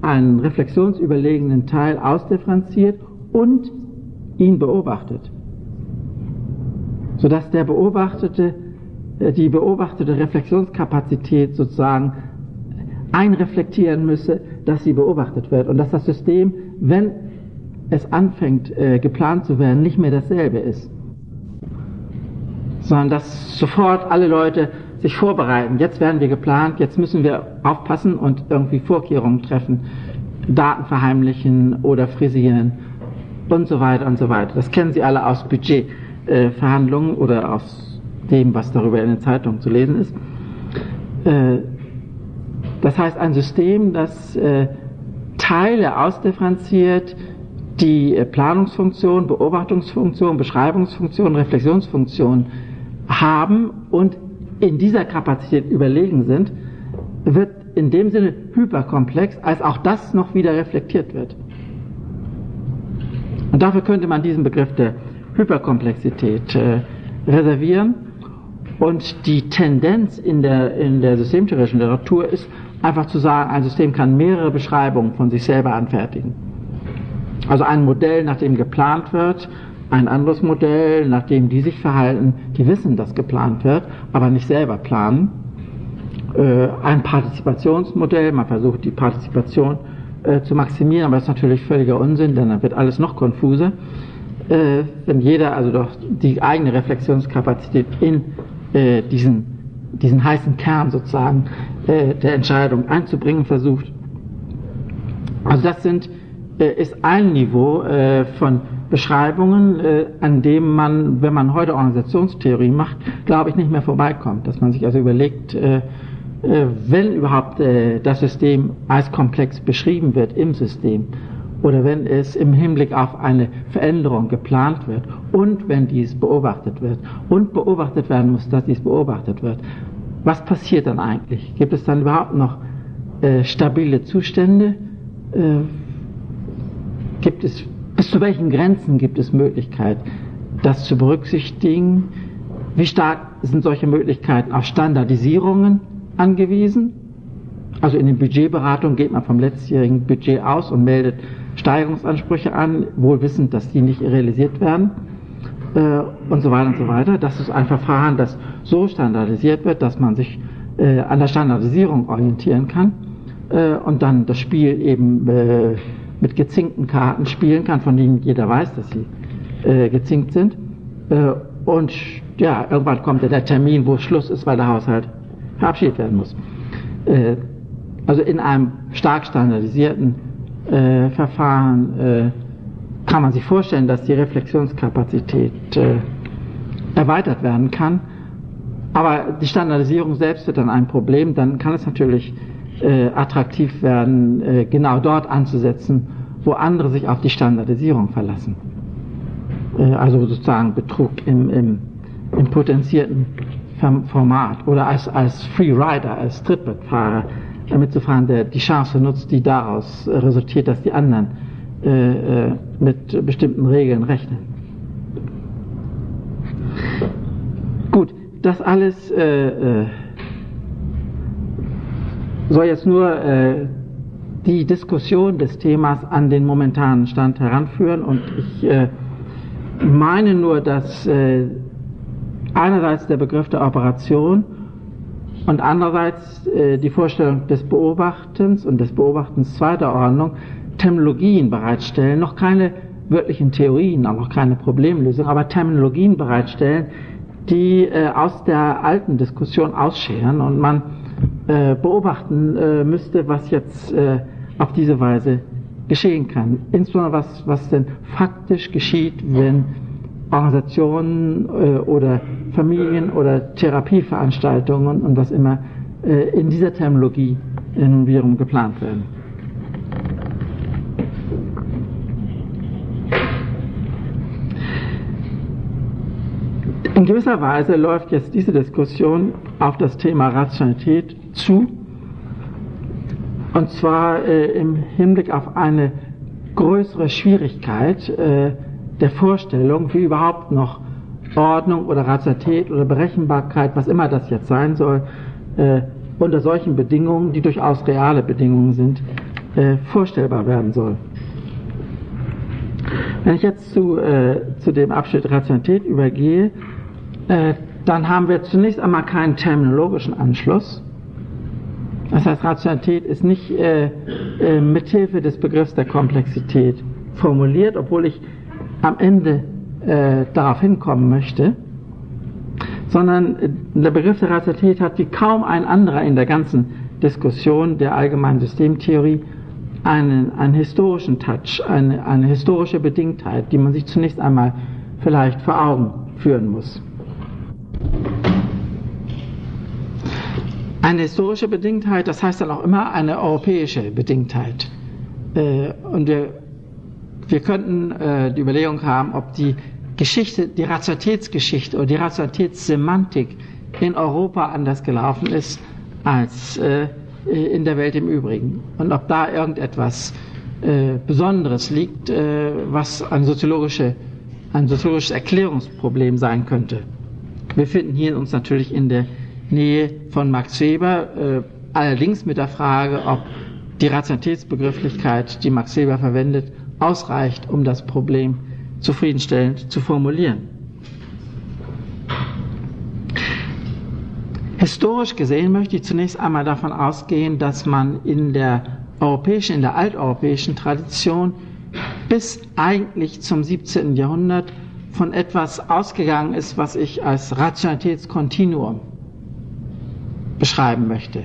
einen reflexionsüberlegenen Teil ausdifferenziert und ihn beobachtet? Sodass der beobachtete, äh, die beobachtete Reflexionskapazität sozusagen einreflektieren müsse, dass sie beobachtet wird und dass das System, wenn es anfängt äh, geplant zu werden, nicht mehr dasselbe ist sondern dass sofort alle Leute sich vorbereiten. Jetzt werden wir geplant, jetzt müssen wir aufpassen und irgendwie Vorkehrungen treffen, Daten verheimlichen oder frisieren und so weiter und so weiter. Das kennen Sie alle aus Budgetverhandlungen äh, oder aus dem, was darüber in den Zeitungen zu lesen ist. Äh, das heißt, ein System, das äh, Teile ausdifferenziert, die äh, Planungsfunktion, Beobachtungsfunktion, Beschreibungsfunktion, Reflexionsfunktion haben und in dieser Kapazität überlegen sind, wird in dem Sinne hyperkomplex, als auch das noch wieder reflektiert wird. Und dafür könnte man diesen Begriff der Hyperkomplexität äh, reservieren. Und die Tendenz in der, in der systemtheoretischen Literatur ist einfach zu sagen, ein System kann mehrere Beschreibungen von sich selber anfertigen. Also ein Modell, nach dem geplant wird, ein anderes Modell, nach dem die sich verhalten, die wissen, dass geplant wird, aber nicht selber planen. Äh, ein Partizipationsmodell, man versucht die Partizipation äh, zu maximieren, aber das ist natürlich völliger Unsinn, denn dann wird alles noch konfuser. Äh, wenn jeder also doch die eigene Reflexionskapazität in diesen, diesen heißen Kern sozusagen der Entscheidung einzubringen versucht. Also das sind, ist ein Niveau von Beschreibungen, äh, an dem man, wenn man heute Organisationstheorie macht, glaube ich, nicht mehr vorbeikommt. Dass man sich also überlegt, äh, äh, wenn überhaupt äh, das System als komplex beschrieben wird im System oder wenn es im Hinblick auf eine Veränderung geplant wird und wenn dies beobachtet wird und beobachtet werden muss, dass dies beobachtet wird, was passiert dann eigentlich? Gibt es dann überhaupt noch äh, stabile Zustände? Äh, gibt es bis zu welchen Grenzen gibt es Möglichkeit, das zu berücksichtigen? Wie stark sind solche Möglichkeiten auf Standardisierungen angewiesen? Also in den Budgetberatungen geht man vom letztjährigen Budget aus und meldet Steigerungsansprüche an, wohl wissend, dass die nicht realisiert werden äh, und so weiter und so weiter. Das ist ein Verfahren, das so standardisiert wird, dass man sich äh, an der Standardisierung orientieren kann äh, und dann das Spiel eben äh, mit gezinkten Karten spielen kann, von denen jeder weiß, dass sie äh, gezinkt sind. Äh, und ja, irgendwann kommt der Termin, wo Schluss ist, weil der Haushalt verabschiedet werden muss. Äh, also in einem stark standardisierten äh, Verfahren äh, kann man sich vorstellen, dass die Reflexionskapazität äh, erweitert werden kann. Aber die Standardisierung selbst wird dann ein Problem. Dann kann es natürlich äh, attraktiv werden, äh, genau dort anzusetzen, wo andere sich auf die Standardisierung verlassen. Äh, also sozusagen Betrug im, im, im potenzierten Format oder als, als Freerider, als Trittbrettfahrer mitzufahren, der die Chance nutzt, die daraus resultiert, dass die anderen äh, äh, mit bestimmten Regeln rechnen. Gut, das alles äh, soll jetzt nur äh, die Diskussion des Themas an den momentanen Stand heranführen. Und ich äh, meine nur, dass äh, einerseits der Begriff der Operation und andererseits äh, die Vorstellung des Beobachtens und des Beobachtens zweiter Ordnung Terminologien bereitstellen, noch keine wirklichen Theorien, auch noch keine Problemlösung, aber Terminologien bereitstellen, die äh, aus der alten Diskussion ausscheren. Und man äh, beobachten äh, müsste, was jetzt äh, auf diese Weise geschehen kann. Insbesondere was, was denn faktisch geschieht, wenn Organisationen äh, oder Familien oder Therapieveranstaltungen und was immer äh, in dieser Terminologie nun wiederum geplant werden. In gewisser Weise läuft jetzt diese Diskussion auf das Thema Rationalität zu, und zwar äh, im Hinblick auf eine größere Schwierigkeit äh, der Vorstellung, wie überhaupt noch Ordnung oder Rationalität oder Berechenbarkeit, was immer das jetzt sein soll, äh, unter solchen Bedingungen, die durchaus reale Bedingungen sind, äh, vorstellbar werden soll. Wenn ich jetzt zu, äh, zu dem Abschnitt Rationalität übergehe, äh, dann haben wir zunächst einmal keinen terminologischen Anschluss. Das heißt, Rationalität ist nicht äh, äh, mithilfe des Begriffs der Komplexität formuliert, obwohl ich am Ende äh, darauf hinkommen möchte, sondern äh, der Begriff der Rationalität hat wie kaum ein anderer in der ganzen Diskussion der allgemeinen Systemtheorie einen, einen historischen Touch, eine, eine historische Bedingtheit, die man sich zunächst einmal vielleicht vor Augen führen muss. Eine historische Bedingtheit, das heißt dann auch immer eine europäische Bedingtheit. Äh, und wir, wir könnten äh, die Überlegung haben, ob die Geschichte, die Rationalitätsgeschichte oder die Rationalitätssemantik in Europa anders gelaufen ist als äh, in der Welt im Übrigen. Und ob da irgendetwas Besonderes liegt, was ein, soziologische, ein soziologisches Erklärungsproblem sein könnte. Wir finden hier uns natürlich in der Nähe von Max Weber, äh, allerdings mit der Frage, ob die Rationalitätsbegrifflichkeit, die Max Weber verwendet, ausreicht, um das Problem zufriedenstellend zu formulieren. Historisch gesehen möchte ich zunächst einmal davon ausgehen, dass man in der europäischen, in der alteuropäischen Tradition bis eigentlich zum 17. Jahrhundert von etwas ausgegangen ist, was ich als Rationalitätskontinuum beschreiben möchte.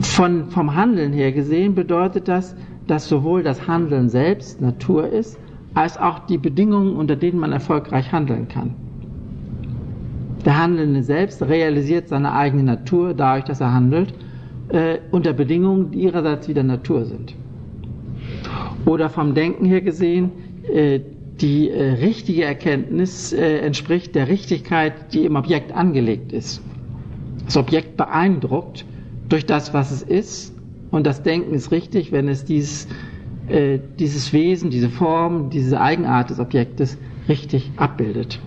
Von, vom Handeln her gesehen bedeutet das, dass sowohl das Handeln selbst Natur ist, als auch die Bedingungen, unter denen man erfolgreich handeln kann. Der Handelnde selbst realisiert seine eigene Natur dadurch, dass er handelt, äh, unter Bedingungen, die ihrerseits wieder Natur sind. Oder vom Denken her gesehen, äh, die äh, richtige Erkenntnis äh, entspricht der Richtigkeit, die im Objekt angelegt ist. Das Objekt beeindruckt durch das, was es ist, und das Denken ist richtig, wenn es dieses, äh, dieses Wesen, diese Form, diese Eigenart des Objektes richtig abbildet.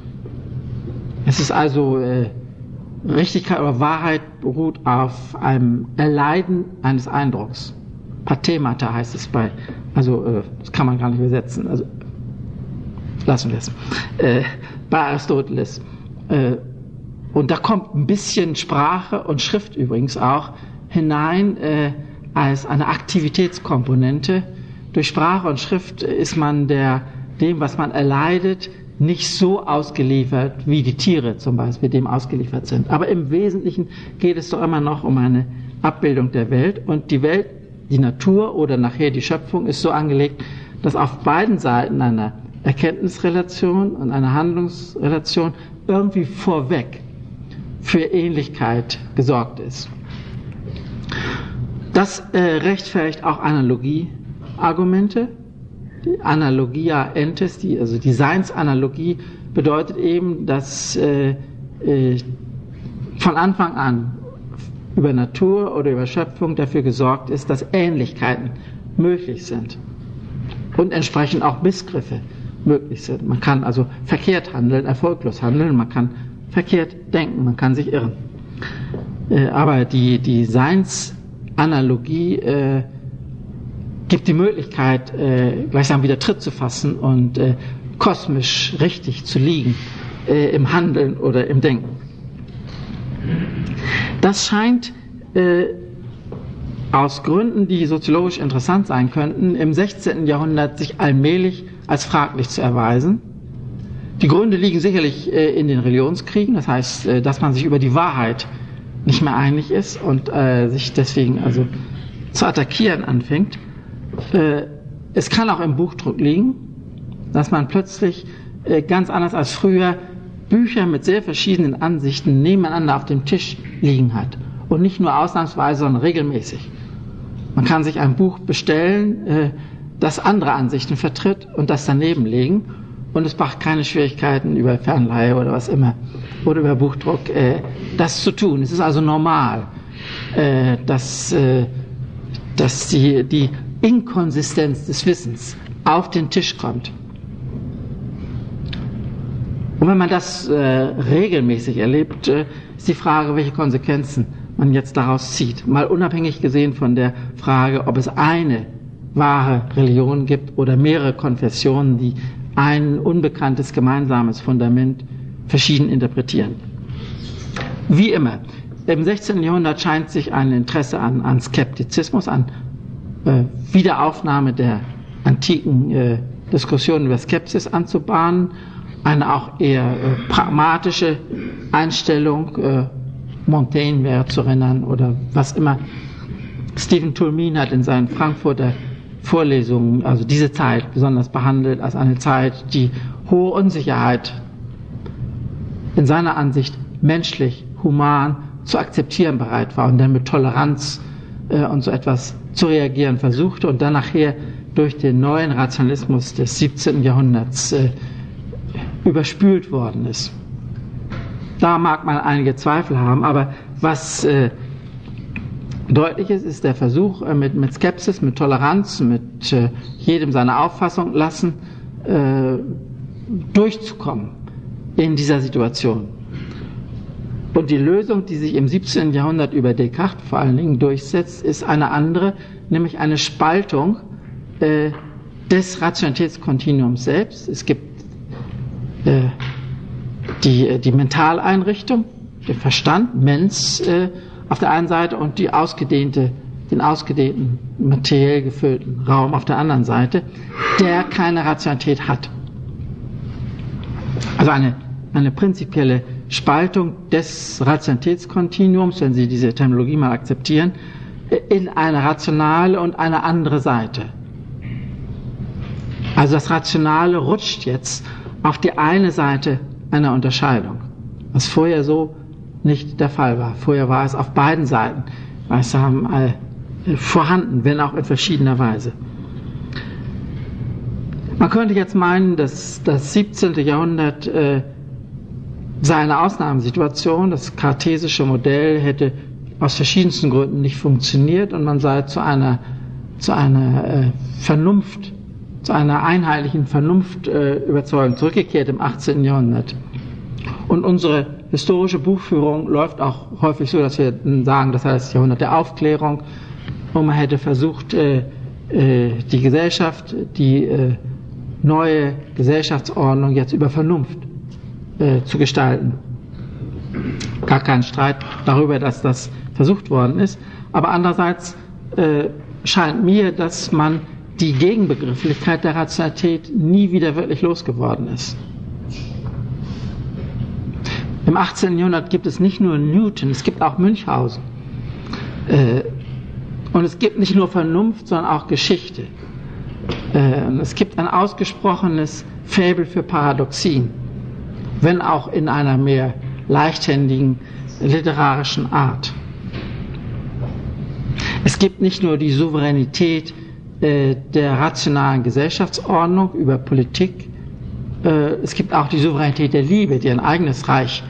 Es ist also äh, Richtigkeit oder Wahrheit beruht auf einem Erleiden eines Eindrucks. Pathemata heißt es bei, also äh, das kann man gar nicht übersetzen. Also lassen wir es, äh, bei Aristoteles. Äh, und da kommt ein bisschen Sprache und Schrift übrigens auch hinein äh, als eine Aktivitätskomponente. Durch Sprache und Schrift ist man der dem, was man erleidet, nicht so ausgeliefert, wie die Tiere zum Beispiel dem ausgeliefert sind. Aber im Wesentlichen geht es doch immer noch um eine Abbildung der Welt und die Welt, die Natur oder nachher die Schöpfung ist so angelegt, dass auf beiden Seiten einer Erkenntnisrelation und einer Handlungsrelation irgendwie vorweg für Ähnlichkeit gesorgt ist. Das äh, rechtfertigt auch Analogieargumente. Die Analogia entes, die, also die Seinsanalogie, bedeutet eben, dass äh, äh, von Anfang an über Natur oder über Schöpfung dafür gesorgt ist, dass Ähnlichkeiten möglich sind und entsprechend auch Missgriffe möglich sind. Man kann also verkehrt handeln, erfolglos handeln, man kann verkehrt denken, man kann sich irren. Äh, aber die, die Seinsanalogie äh, gibt die Möglichkeit, äh, gleichsam wieder Tritt zu fassen und äh, kosmisch richtig zu liegen äh, im Handeln oder im Denken. Das scheint äh, aus Gründen, die soziologisch interessant sein könnten, im 16. Jahrhundert sich allmählich als fraglich zu erweisen. Die Gründe liegen sicherlich äh, in den Religionskriegen, das heißt, äh, dass man sich über die Wahrheit nicht mehr einig ist und äh, sich deswegen also zu attackieren anfängt. es kann auch im Buchdruck liegen, dass man plötzlich ganz anders als früher Bücher mit sehr verschiedenen Ansichten nebeneinander auf dem Tisch liegen hat. Und nicht nur ausnahmsweise, sondern regelmäßig. Man kann sich ein Buch bestellen, das andere Ansichten vertritt und das daneben legen und es macht keine Schwierigkeiten über Fernleihe oder was immer oder über Buchdruck äh, das zu tun. Es ist also normal, äh, dass, äh, dass die, die Inkonsistenz des Wissens auf den Tisch kommt. Und wenn man das äh, regelmäßig erlebt, äh, ist die Frage, welche Konsequenzen man jetzt daraus zieht. Mal unabhängig gesehen von der Frage, ob es eine wahre Religion gibt oder mehrere Konfessionen, die ein unbekanntes gemeinsames Fundament verschieden interpretieren. Wie immer, im 16. Jahrhundert scheint sich ein Interesse an, an Skeptizismus, an äh, Wiederaufnahme der antiken äh, Diskussionen über Skepsis anzubahnen, eine auch eher äh, pragmatische Einstellung, äh, Montaigne wäre zu erinnern oder was immer. Stephen Toulmin hat in seinen Frankfurter Vorlesungen, also diese Zeit besonders behandelt als eine Zeit, die hohe Unsicherheit in seiner Ansicht menschlich, human zu akzeptieren bereit war und dann mit Toleranz äh, und so etwas zu reagieren versuchte und dann nachher durch den neuen Rationalismus des 17. Jahrhunderts äh, überspült worden ist. Da mag man einige Zweifel haben, aber was äh, Deutliches ist der Versuch, äh, mit, mit Skepsis, mit Toleranz, mit äh, jedem seine Auffassung lassen, äh, durchzukommen in dieser Situation. Und die Lösung, die sich im 17. Jahrhundert über Descartes vor allen Dingen durchsetzt, ist eine andere, nämlich eine Spaltung äh, des Rationalitätskontinuums selbst. Es gibt äh, die, die Mentaleinrichtung, den Verstand, Mens, äh, auf der einen Seite und die ausgedehnte, den ausgedehnten, materiell gefüllten Raum auf der anderen Seite, der keine Rationalität hat. Also eine, eine prinzipielle Spaltung des Rationalitätskontinuums, wenn Sie diese Terminologie mal akzeptieren, in eine rationale und eine andere Seite. Also das Rationale rutscht jetzt auf die eine Seite einer Unterscheidung, was vorher so nicht der Fall war. Vorher war es auf beiden Seiten gleichsam äh, vorhanden, wenn auch in verschiedener Weise. Man könnte jetzt meinen, dass das 17. Jahrhundert äh, sei eine Ausnahmesituation. Das kartesische Modell hätte aus verschiedensten Gründen nicht funktioniert und man sei zu einer, zu einer äh, Vernunft, zu einer einheitlichen Vernunftüberzeugung äh, zurückgekehrt im 18. Jahrhundert. Und unsere historische Buchführung läuft auch häufig so, dass wir sagen, das heißt Jahrhundert der Aufklärung und man hätte versucht, äh, äh, die Gesellschaft, die äh, neue Gesellschaftsordnung jetzt über Vernunft zu gestalten. Gar kein Streit darüber, dass das versucht worden ist. Aber andererseits scheint mir, dass man die Gegenbegrifflichkeit der Rationalität nie wieder wirklich losgeworden ist. Im 18. Jahrhundert gibt es nicht nur Newton, es gibt auch Münchhausen. Äh, und es gibt nicht nur Vernunft, sondern auch Geschichte. Äh, es gibt ein ausgesprochenes Faible für Paradoxien, wenn auch in einer mehr leichthändigen literarischen Art. Es gibt nicht nur die Souveränität äh, der rationalen Gesellschaftsordnung über Politik, es gibt auch die Souveränität der Liebe, die ein eigenes Reich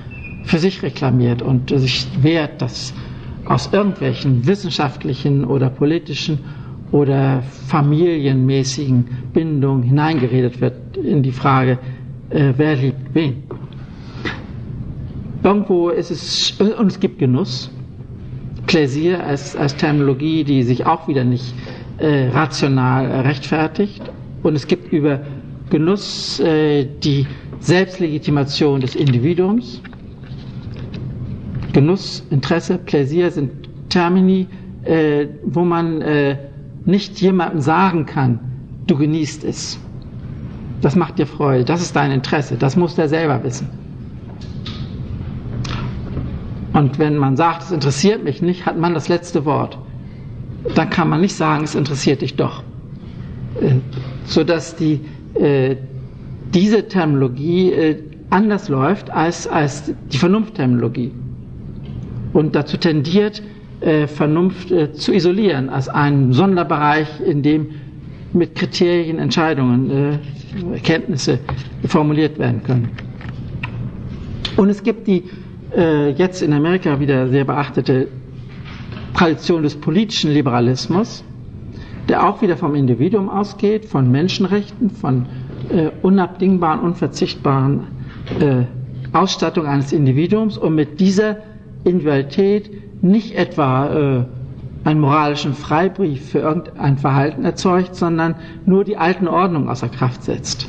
für sich reklamiert und sich wehrt, dass aus irgendwelchen wissenschaftlichen oder politischen oder familienmäßigen Bindungen hineingeredet wird in die Frage, äh, wer liebt wen. Irgendwo ist es, und es gibt Genuss, Pläsier als, als Terminologie, die sich auch wieder nicht äh, rational rechtfertigt. Und es gibt über Genuss äh, die Selbstlegitimation des Individuums. Genuss, Interesse, Pläsier sind Termini, äh, wo man äh, nicht jemandem sagen kann, du genießt es. Das macht dir Freude, das ist dein Interesse, das muss der selber wissen. Und wenn man sagt, es interessiert mich nicht, hat man das letzte Wort. Dann kann man nicht sagen, es interessiert dich doch. Äh, sodass die, diese Terminologie äh, anders läuft als, als die Vernunftterminologie. Und dazu tendiert, äh, Vernunft äh, zu isolieren als einen Sonderbereich, in dem mit Kriterien Entscheidungen, äh, Erkenntnisse formuliert werden können. Und es gibt die äh, jetzt in Amerika wieder sehr beachtete Tradition des politischen Liberalismus, der auch wieder vom Individuum ausgeht, von Menschenrechten, von äh, unabdingbaren, unverzichtbaren äh, Ausstattung eines Individuums und mit dieser Individualität nicht etwa äh, einen moralischen Freibrief für irgendein Verhalten erzeugt, sondern nur die alten Ordnungen außer Kraft setzt.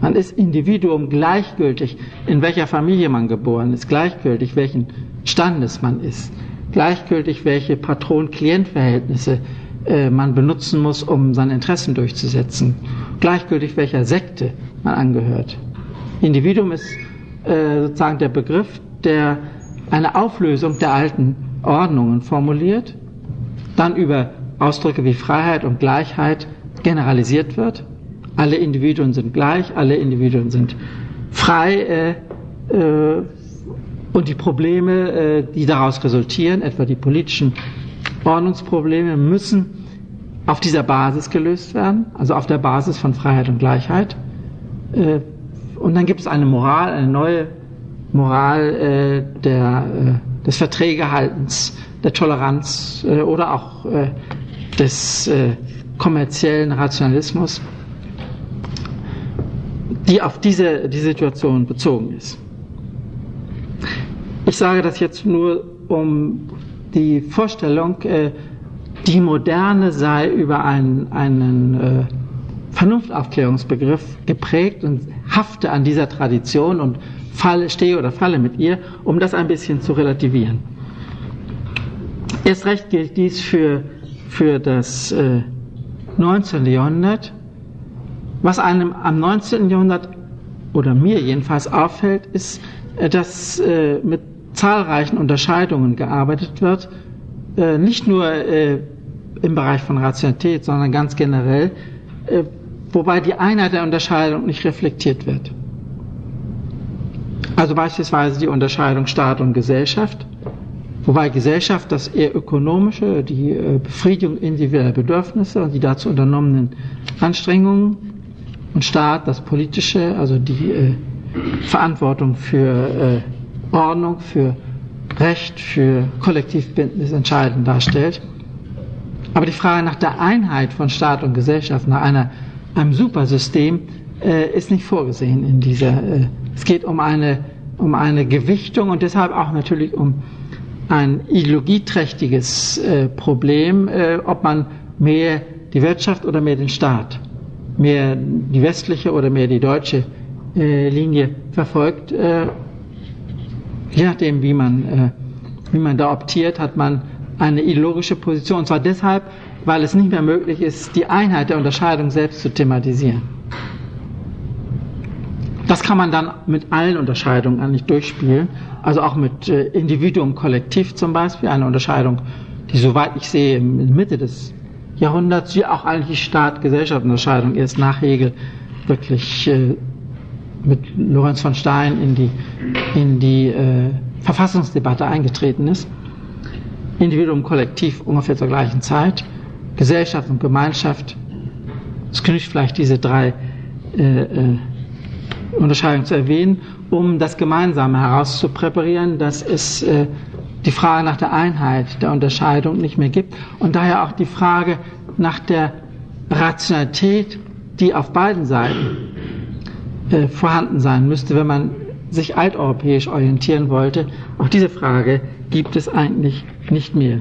Man ist Individuum gleichgültig, in welcher Familie man geboren ist, gleichgültig, welchen Standes man ist, gleichgültig, welche Patron-Klient-Verhältnisse äh, man benutzen muss, um seine Interessen durchzusetzen, gleichgültig, welcher Sekte man angehört. Individuum ist äh, sozusagen der Begriff, der eine Auflösung der alten Ordnungen formuliert, dann über Ausdrücke wie Freiheit und Gleichheit generalisiert wird alle Individuen sind gleich, alle Individuen sind frei äh, äh, und die Probleme, äh, die daraus resultieren, etwa die politischen Ordnungsprobleme, müssen auf dieser Basis gelöst werden, also auf der Basis von Freiheit und Gleichheit. Äh, und dann gibt es eine Moral, eine neue Moral äh, der, äh, des Verträgehaltens, der Toleranz oder auch des kommerziellen Rationalismus die auf diese die Situation bezogen ist. Ich sage das jetzt nur, um die Vorstellung, äh, die Moderne sei über einen, einen äh, Vernunftaufklärungsbegriff geprägt und hafte an dieser Tradition und falle, stehe oder falle mit ihr, um das ein bisschen zu relativieren. Erst recht gilt dies für, für das äh, 19. Jahrhundert, was einem am 19. Jahrhundert oder mir jedenfalls auffällt, ist, äh, dass äh, mit zahlreichen Unterscheidungen gearbeitet wird, äh, nicht nur im Bereich von Rationalität, sondern ganz generell, wobei die Einheit der Unterscheidung nicht reflektiert wird. Also beispielsweise die Unterscheidung Staat und Gesellschaft, wobei Gesellschaft das eher ökonomische, die Befriedigung individueller Bedürfnisse und die dazu unternommenen Anstrengungen und Staat das Politische, also die äh, Verantwortung für äh, Ordnung, für Recht, für Kollektivbindnis entscheidend darstellt. Aber die Frage nach der Einheit von Staat und Gesellschaft, nach einer, einem Supersystem, äh, ist nicht vorgesehen in dieser. Äh, es geht um eine, um eine Gewichtung und deshalb auch natürlich um ein ideologieträchtiges äh, Problem, äh, ob man mehr die Wirtschaft oder mehr den Staat mehr die westliche oder mehr die deutsche äh, Linie verfolgt. Je nachdem, wie man, äh, wie man da optiert, hat man eine ideologische Position. Und zwar deshalb, weil es nicht mehr möglich ist, die Einheit der Unterscheidung selbst zu thematisieren. Das kann man dann mit allen Unterscheidungen eigentlich durchspielen, also auch mit äh, Individuum, Kollektiv zum Beispiel, eine Unterscheidung, die soweit ich sehe in Mitte des Jahrhunderts, wie auch eigentlich Staat-Gesellschaft-Unterscheidung erst nach Hegel wirklich äh, mit Lorenz von Stein in die, in die äh, Verfassungsdebatte eingetreten ist. Individuum, Kollektiv ungefähr zur gleichen Zeit, Gesellschaft und Gemeinschaft. Es genügt vielleicht diese drei äh, äh, Unterscheidungen zu erwähnen, um das Gemeinsame herauszupräparieren, dass es äh, die Frage nach der Einheit der Unterscheidung nicht mehr gibt und daher auch die Frage nach der Rationalität, die auf beiden Seiten äh, vorhanden sein müsste, wenn man sich alteuropäisch orientieren wollte. Auch diese Frage gibt es eigentlich nicht mehr.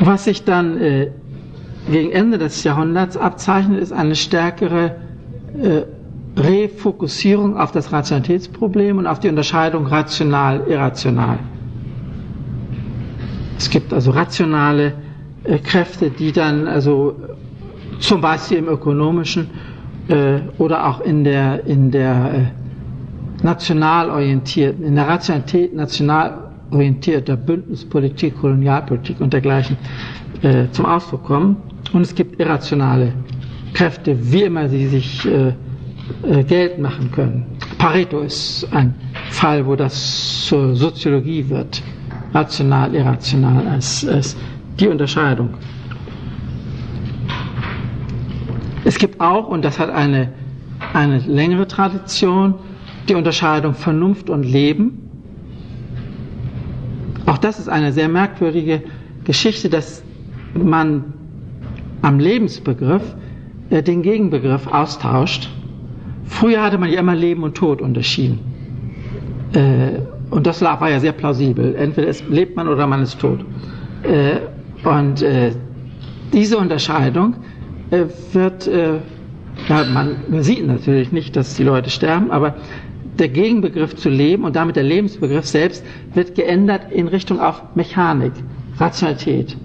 Was sich dann äh, gegen Ende des Jahrhunderts abzeichnet, ist eine stärkere äh, Refokussierung auf das Rationalitätsproblem und auf die Unterscheidung rational-irrational. Es gibt also rationale äh, Kräfte, die dann also zum Beispiel im ökonomischen äh, oder auch in der, in der äh, national orientierten, in der Rationalität national orientierter Bündnispolitik, Kolonialpolitik und dergleichen äh, zum Ausdruck kommen. Und es gibt irrationale Kräfte, wie immer sie sich äh, äh, Geld machen können. Pareto ist ein Fall, wo das zur Soziologie wird, rational, irrational, als, als die Unterscheidung. Es gibt auch, und das hat eine, eine längere Tradition, die Unterscheidung Vernunft und Leben. Auch das ist eine sehr merkwürdige Geschichte, dass man am Lebensbegriff äh, den Gegenbegriff austauscht. Früher hatte man ja immer Leben und Tod unterschieden. Äh, und das war ja sehr plausibel. Entweder lebt man oder man ist tot. Äh, und äh, diese Unterscheidung äh, wird, äh, ja, man, sieht natürlich nicht, dass die Leute sterben, aber der Gegenbegriff zu leben und damit der Lebensbegriff selbst wird geändert in Richtung auf Mechanik, Rationalität.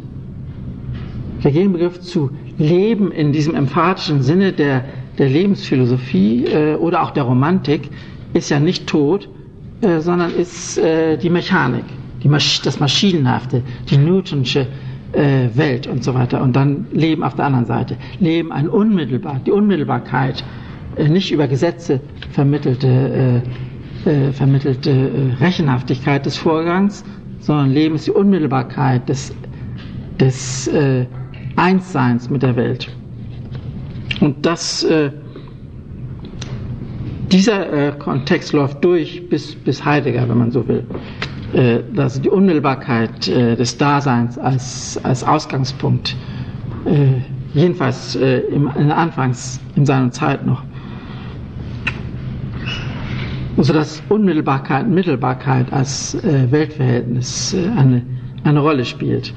Der Gegenbegriff zu leben in diesem emphatischen Sinne der, der Lebensphilosophie äh, oder auch der Romantik ist ja nicht tot, äh, sondern ist äh, die Mechanik, die Masch das Maschinenhafte, die Newtonsche äh, Welt und so weiter. Und dann Leben auf der anderen Seite. Leben ein unmittelbar, die Unmittelbarkeit, äh, nicht über Gesetze vermittelte, äh, äh vermittelte äh, Rechenhaftigkeit des Vorgangs, sondern Leben ist die Unmittelbarkeit des, des äh, Einsseins mit der Welt. Und das, dieser Kontext läuft durch bis, bis Heidegger, wenn man so will also die Unmittelbarkeit äh, des Daseins als, als Ausgangspunkt, äh, jedenfalls im, in Anfangs in seiner Zeit noch. Also dass Unmittelbarkeit Mittelbarkeit als Weltverhältnis eine, eine Rolle spielt.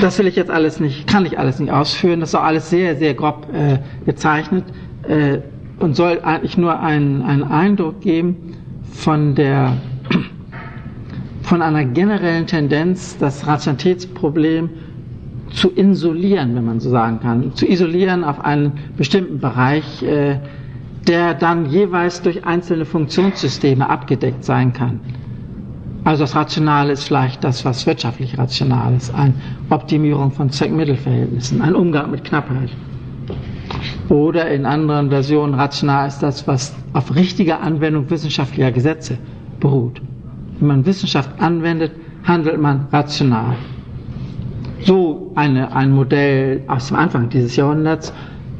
Das will ich jetzt alles nicht, kann ich alles nicht ausführen. Das ist auch alles sehr, sehr grob äh, gezeichnet äh, und soll eigentlich nur einen, einen Eindruck geben von der von einer generellen Tendenz, das Rationalitätsproblem zu insulieren, wenn man so sagen kann, zu isolieren auf einen bestimmten Bereich, äh, der dann jeweils durch einzelne Funktionssysteme abgedeckt sein kann. Also das Rationale ist vielleicht das, was wirtschaftlich rational ist, eine Optimierung von Zweck-Mittel-Verhältnissen, ein Umgang mit Knappheit. Oder in anderen Versionen rational ist das, was auf richtiger Anwendung wissenschaftlicher Gesetze beruht. Wenn man Wissenschaft anwendet, handelt man rational. So eine, ein Modell aus dem Anfang dieses Jahrhunderts.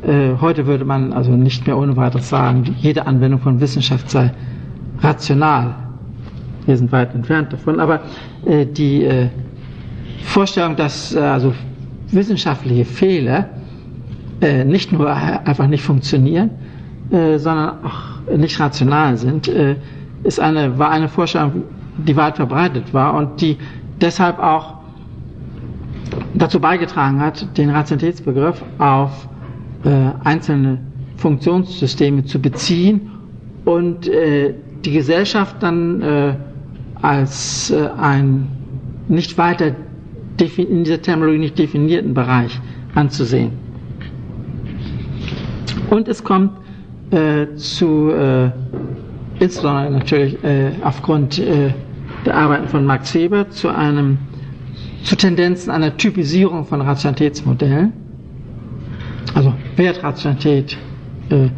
Äh, heute würde man also nicht mehr ohne weiteres sagen, jede Anwendung von Wissenschaft sei rational. Wir sind weit entfernt davon. Aber äh, die äh, Vorstellung, dass äh, also wissenschaftliche Fehler äh, nicht nur einfach nicht funktionieren, äh, sondern auch nicht rational sind, ist eine, war eine Vorstellung, die weit verbreitet war und die deshalb auch dazu beigetragen hat, den Rationalitätsbegriff auf äh, einzelne Funktionssysteme zu beziehen und äh, die Gesellschaft dann äh, als äh, ein nicht weiter in dieser Terminologie nicht definierten Bereich anzusehen. Und es kommt äh, zu, äh, insbesondere natürlich aufgrund äh, der Arbeiten von Max Weber, zu einem, zu Tendenzen einer Typisierung von Rationalitätsmodellen, also Wertrationalität, äh,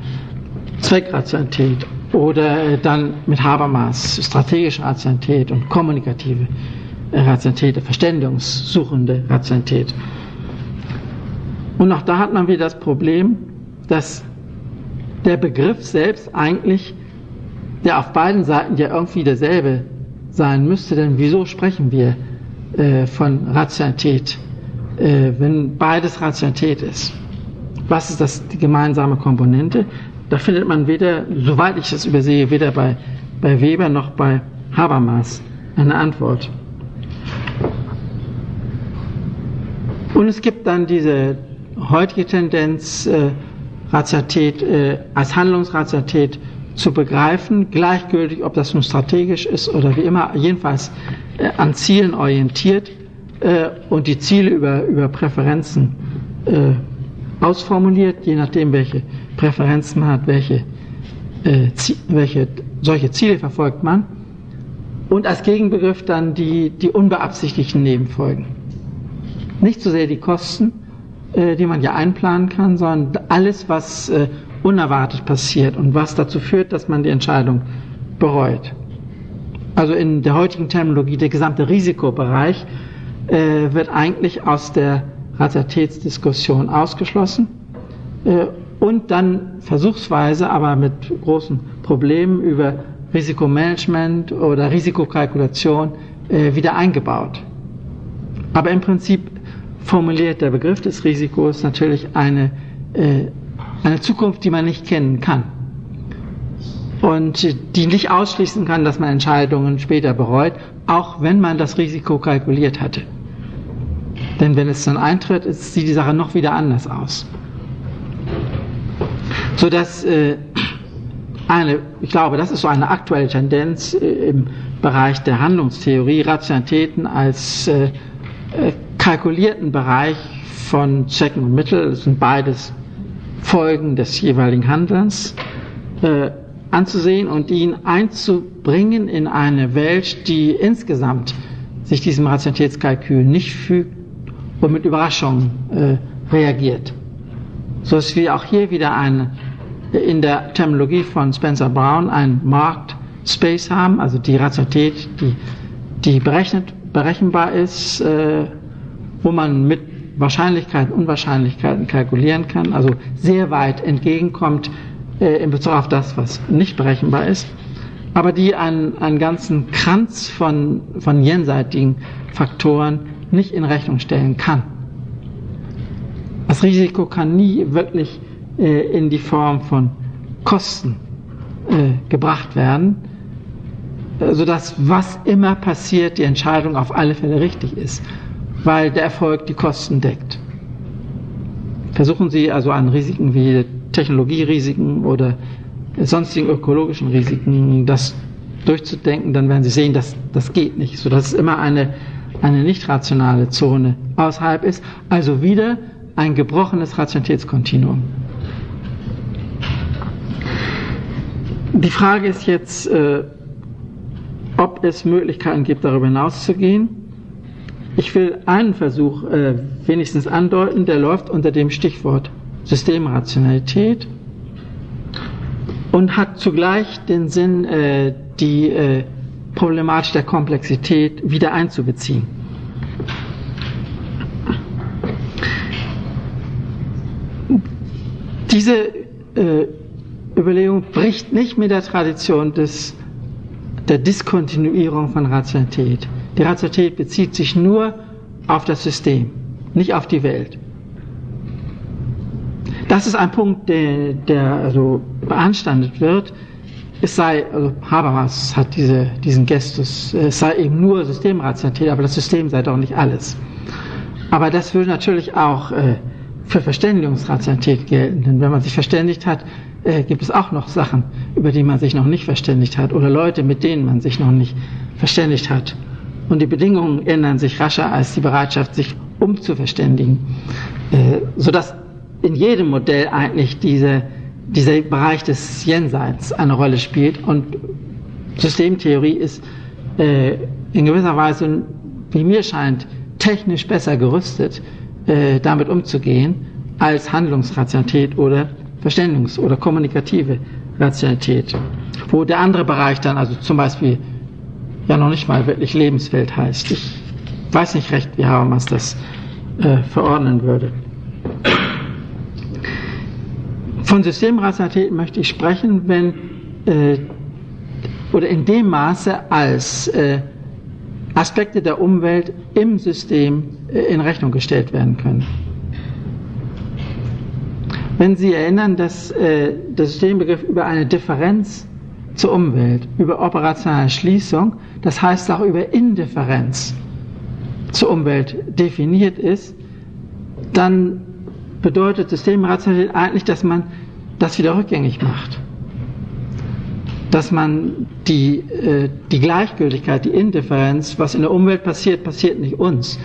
Zweckrationalität oder äh, dann mit Habermas strategische Rationalität und kommunikative Rationalität, verständigungssuchende Rationalität. Und auch da hat man wieder das Problem, dass der Begriff selbst eigentlich, der auf beiden Seiten ja irgendwie derselbe sein müsste, denn wieso sprechen wir äh, von Rationalität, äh, wenn beides Rationalität ist? Was ist das die gemeinsame Komponente? Da findet man weder, soweit ich es übersehe, weder bei, bei Weber noch bei Habermas eine Antwort. Und es gibt dann diese heutige Tendenz, äh, Rationalität äh, als Handlungsrationalität zu begreifen, gleichgültig, ob das nun strategisch ist oder wie immer, jedenfalls äh, an Zielen orientiert äh, und die Ziele über, über Präferenzen äh, ausformuliert, je nachdem, welche Präferenzen man hat, welche, äh, welche solche Ziele verfolgt man. Und als Gegenbegriff dann die, die unbeabsichtigten Nebenfolgen. Nicht so sehr die Kosten, äh, die man ja einplanen kann, sondern alles, was äh, unerwartet passiert und was dazu führt, dass man die Entscheidung bereut. Also in der heutigen Terminologie der gesamte Risikobereich äh, wird eigentlich aus der Rationalitätsdiskussion ausgeschlossen äh, und dann versuchsweise, aber mit großen Problemen über Risikomanagement oder Risikokalkulation äh, wieder eingebaut. Aber im Prinzip formuliert der Begriff des Risikos natürlich eine, äh, eine Zukunft, die man nicht kennen kann. Und die nicht ausschließen kann, dass man Entscheidungen später bereut, auch wenn man das Risiko kalkuliert hatte. Denn wenn es dann eintritt, sieht die Sache noch wieder anders aus. So dass äh, eine, ich glaube, das ist so eine aktuelle Tendenz äh, im Bereich der Handlungstheorie, Rationalitäten als äh, äh kalkulierten Bereich von Zwecken und Mittel, das sind beides Folgen des jeweiligen Handelns, äh, anzusehen und ihn einzubringen in eine Welt, die insgesamt sich diesem Rationalitätskalkül nicht fügt und mit Überraschungen äh, reagiert. So dass wir auch hier wieder eine, in der Terminologie von Spencer Brown ein Marked Space haben, also die Rationalität, die, die berechnet, berechenbar ist, äh, wo man mit Wahrscheinlichkeiten, Unwahrscheinlichkeiten kalkulieren kann, also sehr weit entgegenkommt äh, in Bezug auf das, was nicht berechenbar ist, aber die einen, einen ganzen Kranz von, von jenseitigen Faktoren nicht in Rechnung stellen kann. Das Risiko kann nie wirklich äh, in die Form von Kosten äh, gebracht werden, äh, sodass was immer passiert, die Entscheidung auf alle Fälle richtig ist weil der Erfolg die Kosten deckt. Versuchen Sie also an Risiken wie Technologierisiken oder sonstigen ökologischen Risiken das durchzudenken, dann werden Sie sehen, dass das geht nicht, sodass es immer eine, eine nicht rationale Zone außerhalb ist, also wieder ein gebrochenes Rationalitätskontinuum. Die Frage ist jetzt, äh, ob es Möglichkeiten gibt, darüber hinauszugehen. Ich will einen Versuch äh, wenigstens andeuten, der läuft unter dem Stichwort Systemrationalität und hat zugleich den Sinn, äh, die äh, Problematik der Komplexität wieder einzubeziehen. Diese äh, Überlegung bricht nicht mit der Tradition des, der Diskontinuierung von Rationalität. Die Rationalität bezieht sich nur auf das System, nicht auf die Welt. Das ist ein Punkt, der, der also beanstandet wird. Es sei, also Habermas hat diese, diesen Gestus, es sei eben nur Systemrationalität, aber das System sei doch nicht alles. Aber das würde natürlich auch äh, für Verständigungsrationalität gelten. Denn wenn man sich verständigt hat, äh, gibt es auch noch Sachen, über die man sich noch nicht verständigt hat oder Leute, mit denen man sich noch nicht verständigt hat. Und die Bedingungen ändern sich rascher als die Bereitschaft, sich umzuverständigen, äh, sodass in jedem Modell eigentlich diese, dieser Bereich des Jenseits eine Rolle spielt. Und Systemtheorie ist äh, in gewisser Weise, wie mir scheint, technisch besser gerüstet, äh, damit umzugehen, als Handlungsrationalität oder Verständigungs- oder kommunikative Rationalität. Wo der andere Bereich dann, also zum Beispiel, ja noch nicht mal wirklich Lebenswelt heißt. Ich weiß nicht recht, wie Habermas das äh, verordnen würde. Von Systemrationalität möchte ich sprechen, wenn äh, oder in dem Maße, als äh, Aspekte der Umwelt im System äh, in Rechnung gestellt werden können. Wenn Sie erinnern, dass äh, der Systembegriff über eine Differenz zur Umwelt, über operationale Schließung, das heißt auch über Indifferenz zur Umwelt definiert ist, dann bedeutet Systemrationalität eigentlich, dass man das wieder rückgängig macht. Dass man die, äh, die Gleichgültigkeit, die Indifferenz, was in der Umwelt passiert, passiert nicht uns,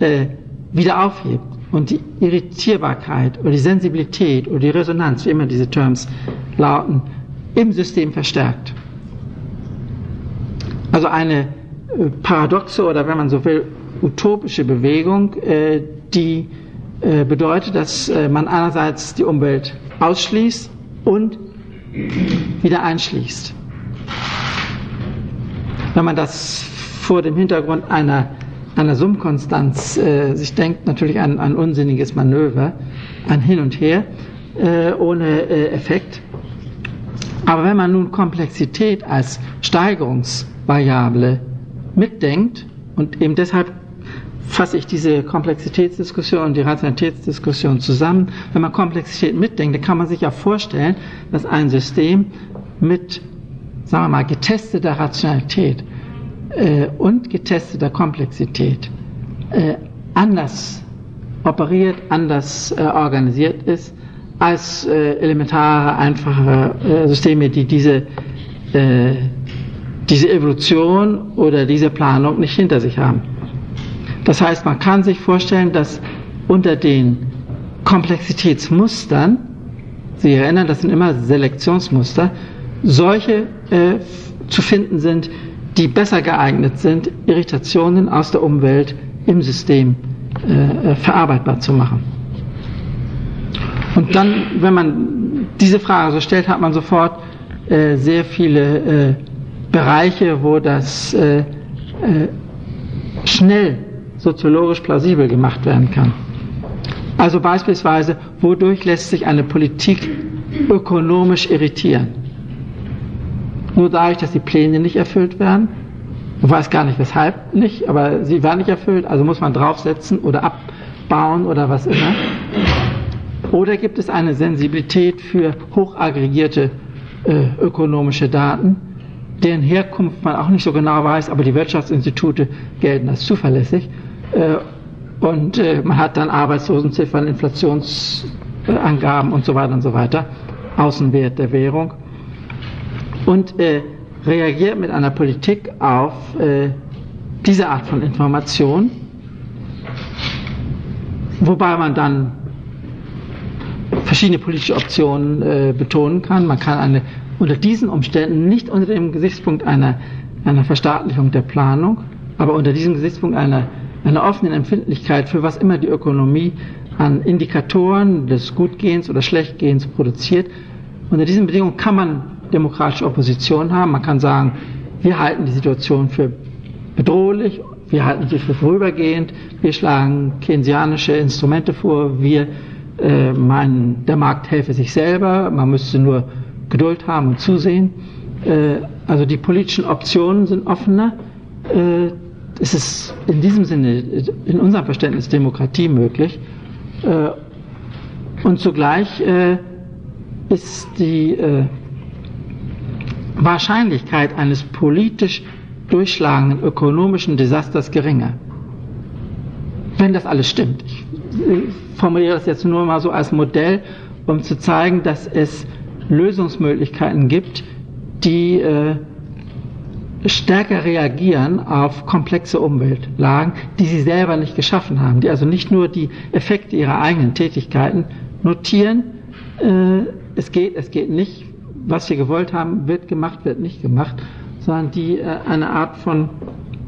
äh, wieder aufhebt und die Irritierbarkeit oder die Sensibilität oder die Resonanz, wie immer diese Terms lauten, im System verstärkt. Also eine äh, paradoxe oder wenn man so will, utopische Bewegung, äh, die äh, bedeutet, dass man einerseits die Umwelt ausschließt und wieder einschließt. Wenn man das vor dem Hintergrund einer, einer Summkonstanz äh, sich denkt, natürlich ein, ein unsinniges Manöver, ein Hin und Her äh, ohne äh, Effekt. Aber wenn man nun Komplexität als Steigerungsvariable mitdenkt und eben deshalb fasse ich diese Komplexitätsdiskussion und die Rationalitätsdiskussion zusammen. Wenn man Komplexität mitdenkt, dann kann man sich ja vorstellen, dass ein System mit, sagen wir mal, getesteter Rationalität äh, und getesteter Komplexität äh, anders operiert, anders äh, organisiert ist als äh, elementare, einfache äh, Systeme, die diese, äh, diese Evolution oder diese Planung nicht hinter sich haben. Das heißt, man kann sich vorstellen, dass unter den Komplexitätsmustern, Sie erinnern, das sind immer Selektionsmuster, solche äh, zu finden sind, die besser geeignet sind, Irritationen aus der Umwelt im System äh, verarbeitbar zu machen. Und dann, wenn man diese Frage so stellt, hat man sofort äh, sehr viele äh, Bereiche, wo das äh, äh, schnell soziologisch plausibel gemacht werden kann. Also beispielsweise, wodurch lässt sich eine Politik ökonomisch irritieren? Nur dadurch, dass die Pläne nicht erfüllt werden. Man weiß gar nicht weshalb nicht, aber sie werden nicht erfüllt, also muss man draufsetzen oder abbauen oder was immer. Oder gibt es eine Sensibilität für hochaggregierte äh, ökonomische Daten, deren Herkunft man auch nicht so genau weiß, aber die Wirtschaftsinstitute gelten als zuverlässig. Äh, und äh, man hat dann Arbeitslosenziffern, Inflationsangaben und so weiter und so weiter, Außenwert der Währung und äh, reagiert mit einer Politik auf diese Art von Information, wobei man dann verschiedene politische Optionen äh, betonen kann. Man kann eine, unter diesen Umständen nicht unter dem Gesichtspunkt einer, einer Verstaatlichung der Planung, aber unter diesem Gesichtspunkt einer einer offenen Empfindlichkeit für was immer die Ökonomie an Indikatoren des Gutgehens oder Schlechtgehens produziert. Unter diesen Bedingungen kann man demokratische Opposition haben. Man kann sagen, wir halten die Situation für bedrohlich, wir halten sie für vorübergehend, wir schlagen keynesianische Instrumente vor, wir äh, meinen, der Markt helfe sich selber, man müsste nur Geduld haben und zusehen. Äh, also die politischen Optionen sind offener. Äh, es ist in diesem Sinne, in unserem Verständnis Demokratie möglich. Äh, und zugleich äh, ist die äh, Wahrscheinlichkeit eines politisch durchschlagenden ökonomischen Desasters geringer. Wenn das alles stimmt. Ich formuliere das jetzt nur mal so als Modell, um zu zeigen, dass es Lösungsmöglichkeiten gibt, die äh, stärker reagieren auf komplexe Umweltlagen, die sie selber nicht geschaffen haben, die also nicht nur die Effekte ihrer eigenen Tätigkeiten notieren, äh, es geht, es geht nicht, was wir gewollt haben, wird gemacht, wird nicht gemacht, sondern die äh, eine Art von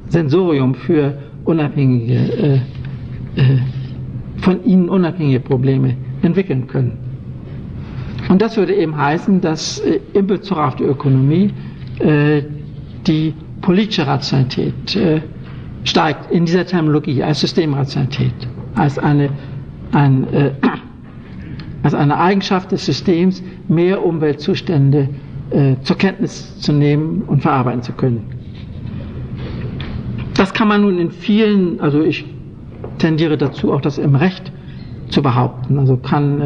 Sensorium für unabhängige, äh, von ihnen unabhängige Probleme entwickeln können. Und das würde eben heißen, dass äh, in Bezug auf die Ökonomie äh, die politische Rationalität äh, steigt in dieser Terminologie als Systemrationalität, als eine, ein, äh, als eine Eigenschaft des Systems, mehr Umweltzustände äh, zur Kenntnis zu nehmen und verarbeiten zu können. Das kann man nun in vielen, also ich tendiere dazu, auch das im Recht zu behaupten. Also kann,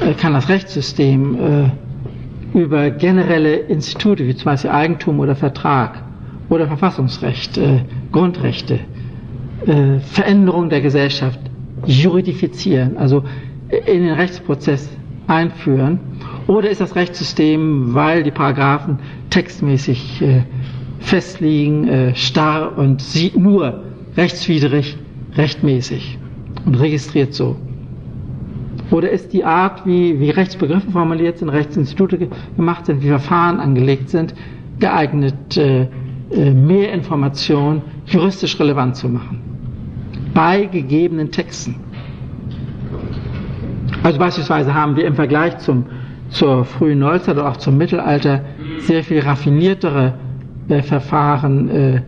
äh, kann das Rechtssystem äh, über generelle Institute wie zum Beispiel Eigentum oder Vertrag oder Verfassungsrecht, äh, Grundrechte, äh, Veränderung der Gesellschaft juridifizieren, also in den Rechtsprozess einführen? Oder ist das Rechtssystem, weil die Paragraphen textmäßig äh, festliegen, äh, starr und sieht nur rechtswidrig, rechtmäßig und registriert so? Oder ist die Art, wie, wie Rechtsbegriffe formuliert sind, Rechtsinstitute gemacht sind, wie Verfahren angelegt sind, geeignet, äh, äh, mehr Informationen juristisch relevant zu machen? Bei gegebenen Texten. Also beispielsweise haben wir im Vergleich zum, zur frühen Neuzeit oder auch zum Mittelalter sehr viel raffiniertere äh, Verfahren, äh,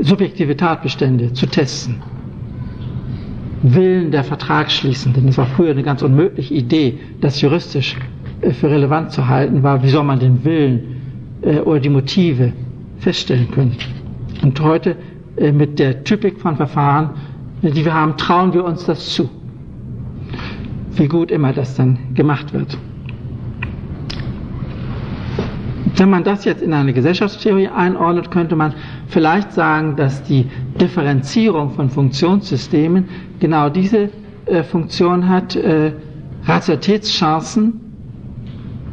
subjektive Tatbestände zu testen. Willen der Vertragsschließenden. Das war früher eine ganz unmögliche Idee, das juristisch äh, für relevant zu halten, war, wie soll man den Willen äh, oder die Motive feststellen können. Und heute äh, mit der Typik von Verfahren, die wir haben, trauen wir uns das zu wie gut immer das dann gemacht wird. Wenn man das jetzt in eine Gesellschaftstheorie einordnet, könnte man vielleicht sagen, dass die Differenzierung von Funktionssystemen genau diese äh, Funktion hat, äh, Rationalitätschancen,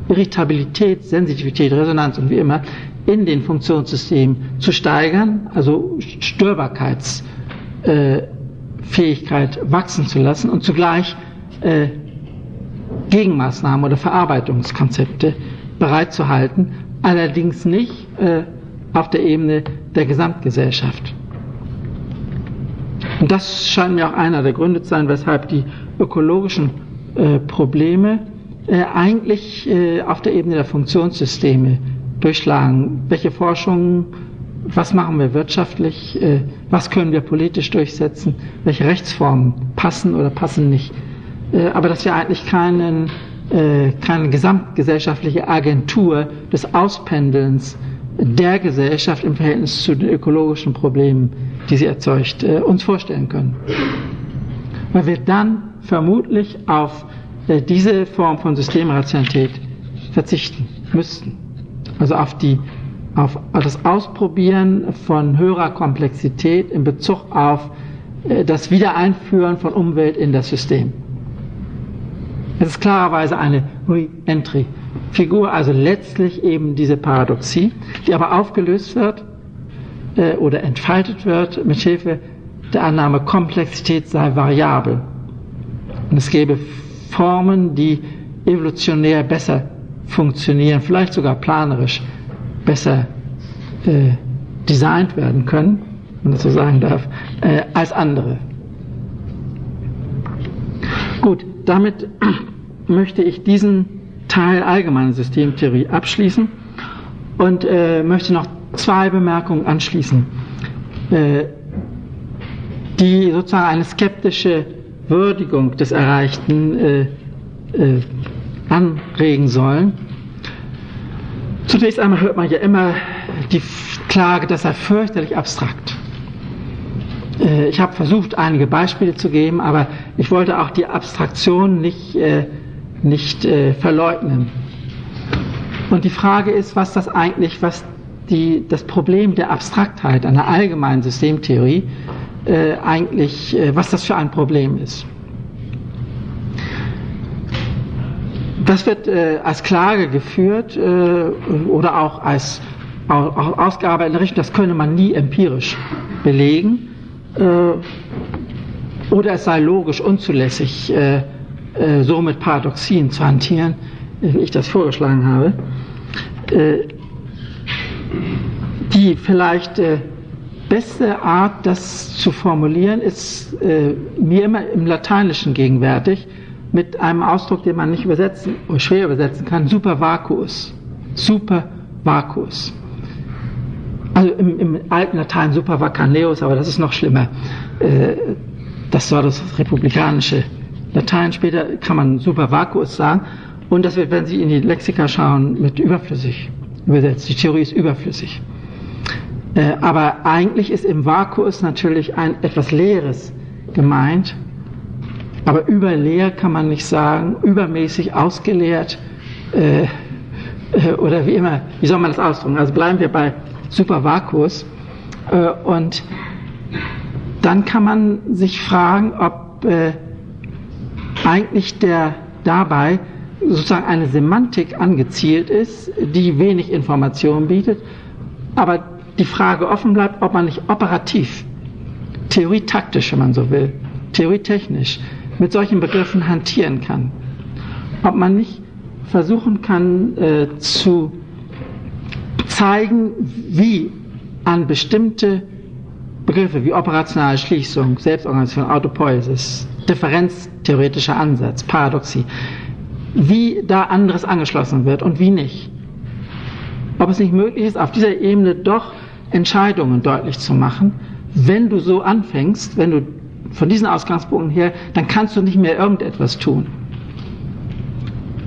Irritabilität, Sensitivität, Resonanz und wie immer in den Funktionssystemen zu steigern, also Störbarkeitsfähigkeit äh, wachsen zu lassen und zugleich äh, Gegenmaßnahmen oder Verarbeitungskonzepte bereitzuhalten, allerdings nicht äh, auf der Ebene der Gesamtgesellschaft. Und das scheint mir auch einer der Gründe zu sein, weshalb die ökologischen äh, Probleme äh, eigentlich äh, auf der Ebene der Funktionssysteme durchschlagen. Welche Forschungen, was machen wir wirtschaftlich, äh, was können wir politisch durchsetzen, welche Rechtsformen passen oder passen nicht äh, aber dass wir eigentlich keinen, äh, keine gesamtgesellschaftliche Agentur des Auspendelns der Gesellschaft im Verhältnis zu den ökologischen Problemen, die sie erzeugt, äh, uns vorstellen können. Weil wir dann vermutlich auf diese Form von Systemrationalität verzichten müssten. Also auf, die, auf das Ausprobieren von höherer Komplexität in Bezug auf das Wiedereinführen von Umwelt in das System. Es ist klarerweise eine Re-Entry-Figur, also letztlich eben diese Paradoxie, die aber aufgelöst wird äh, oder entfaltet wird mit Hilfe der Annahme, Komplexität sei variabel. Und es gäbe Formen, die evolutionär besser funktionieren, vielleicht sogar planerisch besser äh, designt werden können, wenn man das so sagen darf, äh, als andere. Gut, damit möchte ich diesen Teil allgemeine Systemtheorie abschließen und äh, möchte noch zwei Bemerkungen anschließen, äh, die sozusagen eine skeptische Würdigung des Erreichten äh, äh anregen sollen. Zunächst einmal hört man ja immer die Klage, das sei fürchterlich abstrakt. Äh, ich habe versucht, einige Beispiele zu geben, aber ich wollte auch die Abstraktion nicht, äh, nicht äh, verleugnen. Und die Frage ist, was das eigentlich, was die, das Problem der Abstraktheit einer allgemeinen Systemtheorie äh, eigentlich, äh, was das für ein Problem ist. Das wird äh, als Klage geführt äh, oder auch als Ausgabe in Richtung, das könne man nie empirisch belegen. Äh, oder es sei logisch unzulässig, äh, so mit Paradoxien zu hantieren, wie ich das vorgeschlagen habe. Äh, die vielleicht äh, beste Art, das zu formulieren, ist äh, mir immer im Lateinischen gegenwärtig mit einem Ausdruck, den man nicht übersetzen oder schwer übersetzen kann, super vacuus. Super vacuus. Also im, im alten Latein super vacaneus, aber das ist noch schlimmer. Äh, das war das republikanische Latein. Später kann man super vacuus sagen. Und das wird, wenn Sie in die Lexika schauen, mit überflüssig übersetzt. Die Theorie ist überflüssig. Äh, aber eigentlich ist im Vakuus natürlich ein etwas Leeres gemeint. Aber überleer kann man nicht sagen, übermäßig ausgeleert äh, äh, oder wie immer, wie soll man das ausdrücken? Also bleiben wir bei Supervakuus. Äh, und dann kann man sich fragen, ob äh, eigentlich der dabei sozusagen eine Semantik angezielt ist, die wenig Information bietet, aber die Frage offen bleibt, ob man nicht operativ, theorietaktisch, wenn man so will, theorietechnisch mit solchen Begriffen hantieren kann. Ob man nicht versuchen kann äh, zu zeigen, wie an bestimmte Begriffe wie operationale Schließung, Selbstorganisation, Autopoiesis, differenztheoretischer Ansatz, Paradoxie, wie da anderes angeschlossen wird und wie nicht. Ob es nicht möglich ist, auf dieser Ebene doch Entscheidungen deutlich zu machen. Wenn du so anfängst, wenn du von diesen Ausgangspunkten her, dann kannst du nicht mehr irgendetwas tun.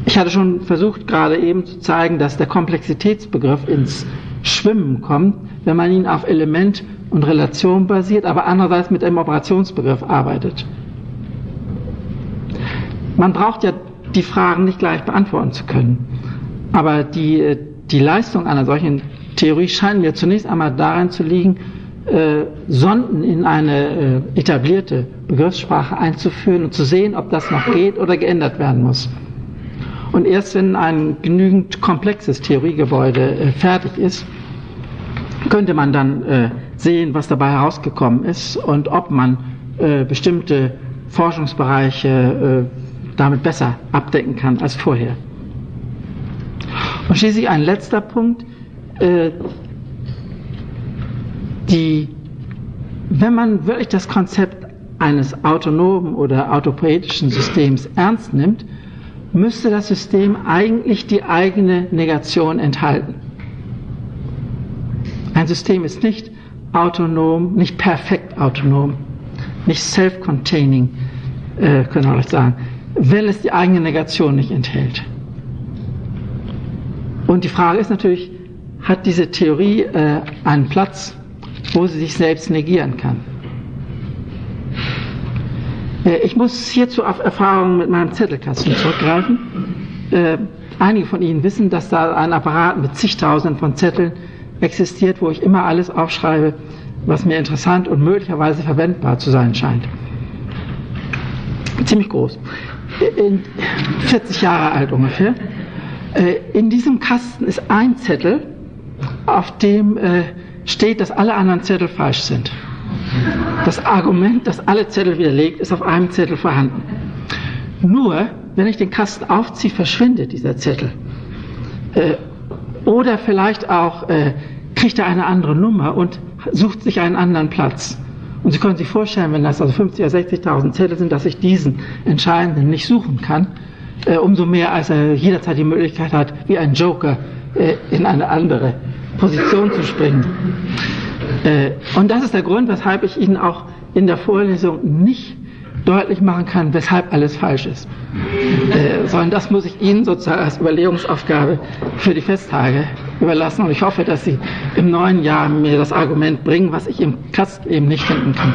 Ich hatte schon versucht, gerade eben zu zeigen, dass der Komplexitätsbegriff ins Schwimmen kommt, wenn man ihn auf Element und Relation basiert, aber andererseits mit einem Operationsbegriff arbeitet. Man braucht ja die Fragen nicht gleich beantworten zu können. Aber die, die Leistung einer solchen Theorie scheint mir zunächst einmal darin zu liegen, äh, Sonden in eine äh, etablierte Begriffssprache einzuführen und zu sehen, ob das noch geht oder geändert werden muss. Und erst wenn ein genügend komplexes Theoriegebäude äh, fertig ist, könnte man dann äh, sehen, was dabei herausgekommen ist und ob man äh, bestimmte Forschungsbereiche äh, damit besser abdecken kann als vorher. Und schließlich ein letzter Punkt. Äh, die, wenn man wirklich das Konzept eines autonomen oder autopoetischen Systems ernst nimmt, müsste das System eigentlich die eigene Negation enthalten. Ein System ist nicht autonom, nicht perfekt autonom, nicht self-containing, äh, können wir vielleicht sagen, wenn es die eigene Negation nicht enthält. Und die Frage ist natürlich, hat diese Theorie äh, einen Platz, wo sie sich selbst negieren kann. Äh, ich muss hierzu auf Erfahrungen mit meinem Zettelkasten zurückgreifen. Äh, einige von Ihnen wissen, dass da ein Apparat mit zigtausenden von Zetteln existiert, wo ich immer alles aufschreibe, was mir interessant und möglicherweise verwendbar zu sein scheint. Ziemlich groß. In 40 Jahre alt ungefähr. Äh, in diesem Kasten ist ein Zettel, auf dem äh, steht, dass alle anderen Zettel falsch sind. Das Argument, dass alle Zettel widerlegt, ist auf einem Zettel vorhanden. Nur, wenn ich den Kasten aufziehe, verschwindet dieser Zettel. Äh, oder vielleicht auch kriegt er eine andere Nummer und sucht sich einen anderen Platz. Und Sie können sich vorstellen, wenn das also 50.000 oder 60.000 Zettel sind, dass ich diesen entscheidenden nicht suchen kann, äh, umso mehr als er jederzeit die Möglichkeit hat, wie ein Joker äh, in eine andere Position zu springen. Äh, und das ist der Grund, weshalb ich Ihnen auch in der Vorlesung nicht deutlich machen kann, weshalb alles falsch ist. Äh, sondern das muss ich Ihnen sozusagen als Überlegungsaufgabe für die Festtage überlassen. Und ich hoffe, dass Sie im neuen Jahr mir das Argument bringen, was ich im Kasten eben nicht finden kann.